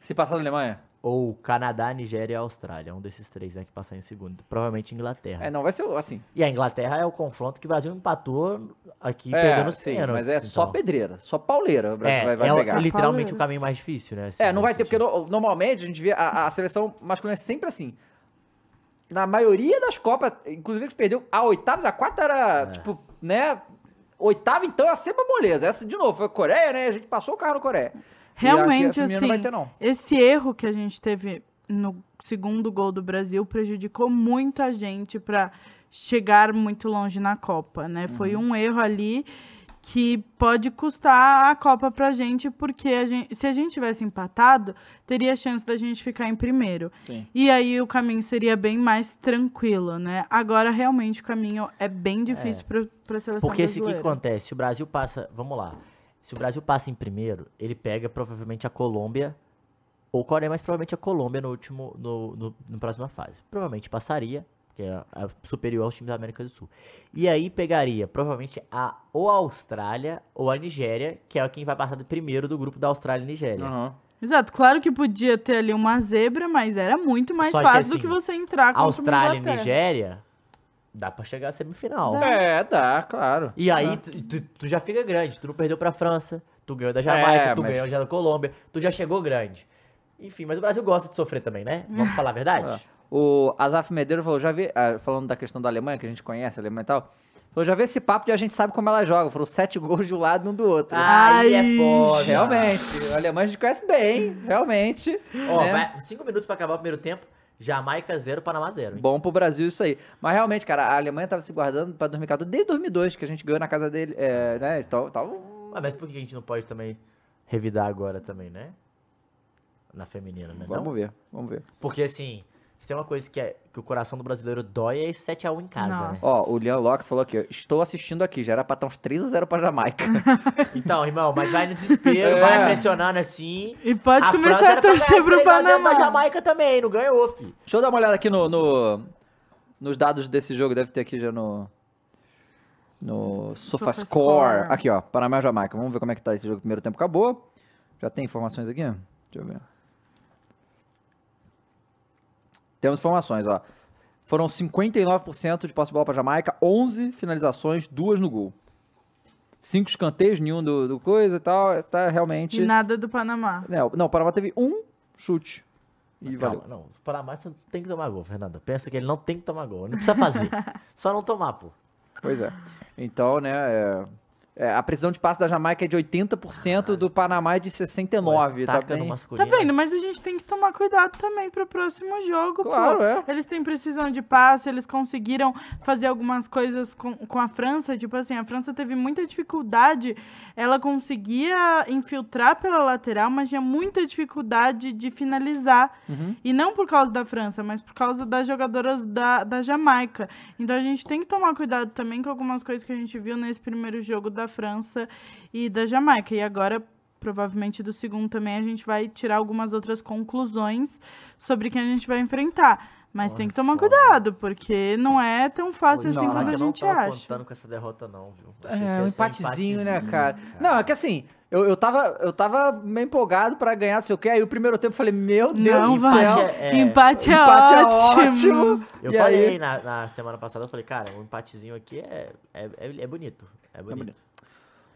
Se passar na Alemanha? Ou Canadá, Nigéria e Austrália. Um desses três, né, que passar em segundo. Provavelmente Inglaterra. É, não, vai ser assim. E a Inglaterra é o confronto que o Brasil empatou aqui, é, perdendo os sim, pênaltis. mas é só então. pedreira, só pauleira o Brasil É, vai, vai é pegar. literalmente Pauleira. o caminho mais difícil, né? assim, É, não vai ter, porque sentido. no- normalmente a gente vê a, a seleção masculina é sempre assim. Na maioria das Copas, inclusive a gente perdeu a oitava, a quarta era, É. tipo, né? Oitava, então, era sempre a moleza. Essa, de novo, foi a Coreia, né? A gente passou o carro na Coreia. A Realmente, assim, Não vai ter, não. esse erro que a gente teve no segundo gol do Brasil prejudicou muita gente para chegar muito longe na Copa, né? Foi Uhum. um erro ali que pode custar a Copa pra gente, porque a gente- se a gente tivesse empatado, teria chance da gente ficar em primeiro. Sim. E aí o caminho seria bem mais tranquilo, né? Agora, realmente, o caminho é bem difícil pra para a seleção Porque se o que brasileira. acontece? O Brasil passa. Vamos lá. Se o Brasil passa em primeiro, ele pega provavelmente a Colômbia ou Coreia, mas provavelmente a Colômbia no último. no, no, no próxima fase. Provavelmente passaria, que é a superior aos times da América do Sul. E aí pegaria provavelmente a ou a Austrália ou a Nigéria, que é quem vai passar de primeiro do grupo da Austrália e Nigéria. Aham. Exato, claro que podia ter ali uma zebra, mas era muito mais Só que, fácil do assim, que você entrar contra Austrália e. Nigéria, dá pra chegar à semifinal. Dá. É, dá, claro. E aí, tu, tu- tu já fica grande. Tu não perdeu pra França, tu ganhou da Jamaica, É, tu mas- ganhou já da Colômbia, tu já chegou grande. Enfim, mas o Brasil gosta de sofrer também, né? Vamos falar a verdade? O Azaf Medeiro falou, já vi, ah, falando da questão da Alemanha, que a gente conhece a Alemanha e tal, falou, já vi esse papo de a gente sabe como ela joga. Falou, sete gols de um lado e um do outro. Aí Ai, é foda. Realmente, a Alemanha a gente conhece bem, realmente. Ó, né? vai, cinco minutos pra acabar o primeiro tempo. Jamaica 0, Panamá 0. Bom pro Brasil isso aí. Mas realmente, cara, a Alemanha tava se guardando pra 2014, desde 2002, que a gente ganhou na casa dele, é, né? Então, tava... mas por que a gente não pode também revidar agora também, né? Na feminina, né? Vamos Não? ver, vamos ver. Porque assim, se tem uma coisa que, é, que o coração do brasileiro dói é esse 7x1 em casa, né? Ó, o Leon Locks falou aqui, ó, estou assistindo aqui, já era pra estar uns 3x0 pra Jamaica. Então, irmão, mas vai no desespero, É. vai pressionando assim. E pode A França começar a torcer pro 3 a 0 Panamá. da Jamaica também, não ganhou, fi. Deixa eu dar uma olhada aqui no, no- nos dados desse jogo, deve ter aqui já no no SofaScore. SofaScore. Aqui, ó, Panamá e Jamaica. Vamos ver como é que tá esse jogo. O primeiro tempo acabou. Já tem informações aqui? Deixa eu ver. Temos informações, ó. Foram 59% de posse de bola para Jamaica, 11 finalizações, duas no gol. Cinco escanteios, nenhum do, do coisa e tal. Tá realmente. E nada do Panamá. Não, não, o Panamá teve um chute. E Calma, valeu. não. O Panamá você tem que tomar gol, Fernanda. Pensa que ele não tem que tomar gol. Não precisa fazer. Só não tomar, pô. Pois é. Então, né, é, É, a precisão de passe da Jamaica é de 80%, do Panamá é de 69%. Tá, Taca no bem... Tá vendo? Mas a gente tem que tomar cuidado também pro próximo jogo, Claro, pô. é. Eles têm precisão de passe, eles conseguiram fazer algumas coisas com, com a França. Tipo assim, a França teve muita dificuldade. Ela conseguia infiltrar pela lateral, mas tinha muita dificuldade de finalizar. Uhum. E não por causa da França, mas por causa das jogadoras da, da Jamaica. Então a gente tem que tomar cuidado também com algumas coisas que a gente viu nesse primeiro jogo da França e da Jamaica. E agora, provavelmente do segundo também, a gente vai tirar algumas outras conclusões sobre quem a gente vai enfrentar. Mas tem que tomar foda. cuidado, porque não é tão fácil assim Não, como a eu não gente tava acha. contando com essa derrota, não, viu? Achei É, um empatezinho, né, empatezinho, cara? Não, é que assim, eu, eu, tava, eu tava meio empolgado pra ganhar, sei o quê. Aí o primeiro tempo eu falei, meu Deus Não do céu. Empate é- Empate é, empate é ótimo. ótimo. Eu E falei aí? na, na semana passada, eu falei, cara, um empatezinho aqui é, é, é, é bonito. É bonito.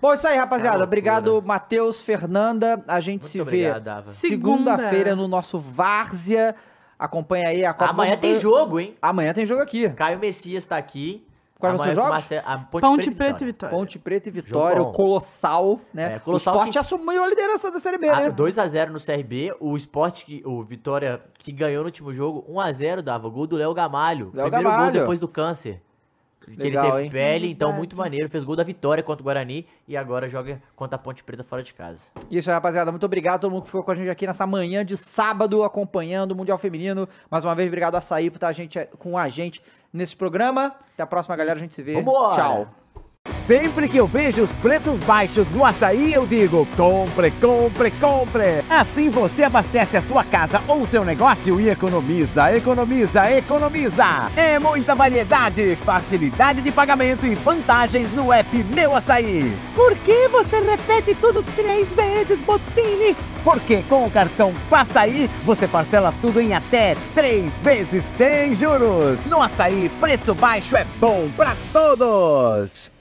Bom, isso aí, rapaziada. Tá Obrigado. Matheus, Fernanda. A gente Muito se obrigado, vê segunda-feira no nosso Várzea. Acompanha aí a Copa. Amanhã tem jogo, hein? Amanhã tem jogo aqui. Caio Messias tá aqui. Com jogos? Marce- a Ponte, Ponte Preta, Preta e Vitória. Ponte Preta e Vitória, o. Colossal, né? É, Colossal o Sport que- assumiu a liderança da Série B, Ah, né? 2x0 no CRB, o Sport, que- o Vitória, que ganhou no último jogo, 1x0 dava, gol do Léo Gamalho. Léo Primeiro Gamalho. gol depois do câncer. Que Legal, ele teve hein? pele, então muito maneiro. Fez gol da vitória contra o Guarani e agora joga contra a Ponte Preta fora de casa. Isso aí, rapaziada. Muito obrigado a todo mundo que ficou com a gente aqui nessa manhã de sábado, acompanhando o Mundial Feminino. Mais uma vez, obrigado a Açaí por estar a gente, com a gente nesse programa. Até a próxima, galera. A gente se vê. Vambora! Tchau. Sempre que eu vejo os preços baixos no açaí, eu digo: compre, compre, compre. Assim você abastece a sua casa ou seu negócio e economiza, economiza, economiza. É muita variedade, facilidade de pagamento e vantagens no app Meu Açaí. Por que você repete tudo três vezes, Botini? Porque com o cartão Passaí você parcela tudo em até três vezes sem juros. No açaí, preço baixo é bom pra todos.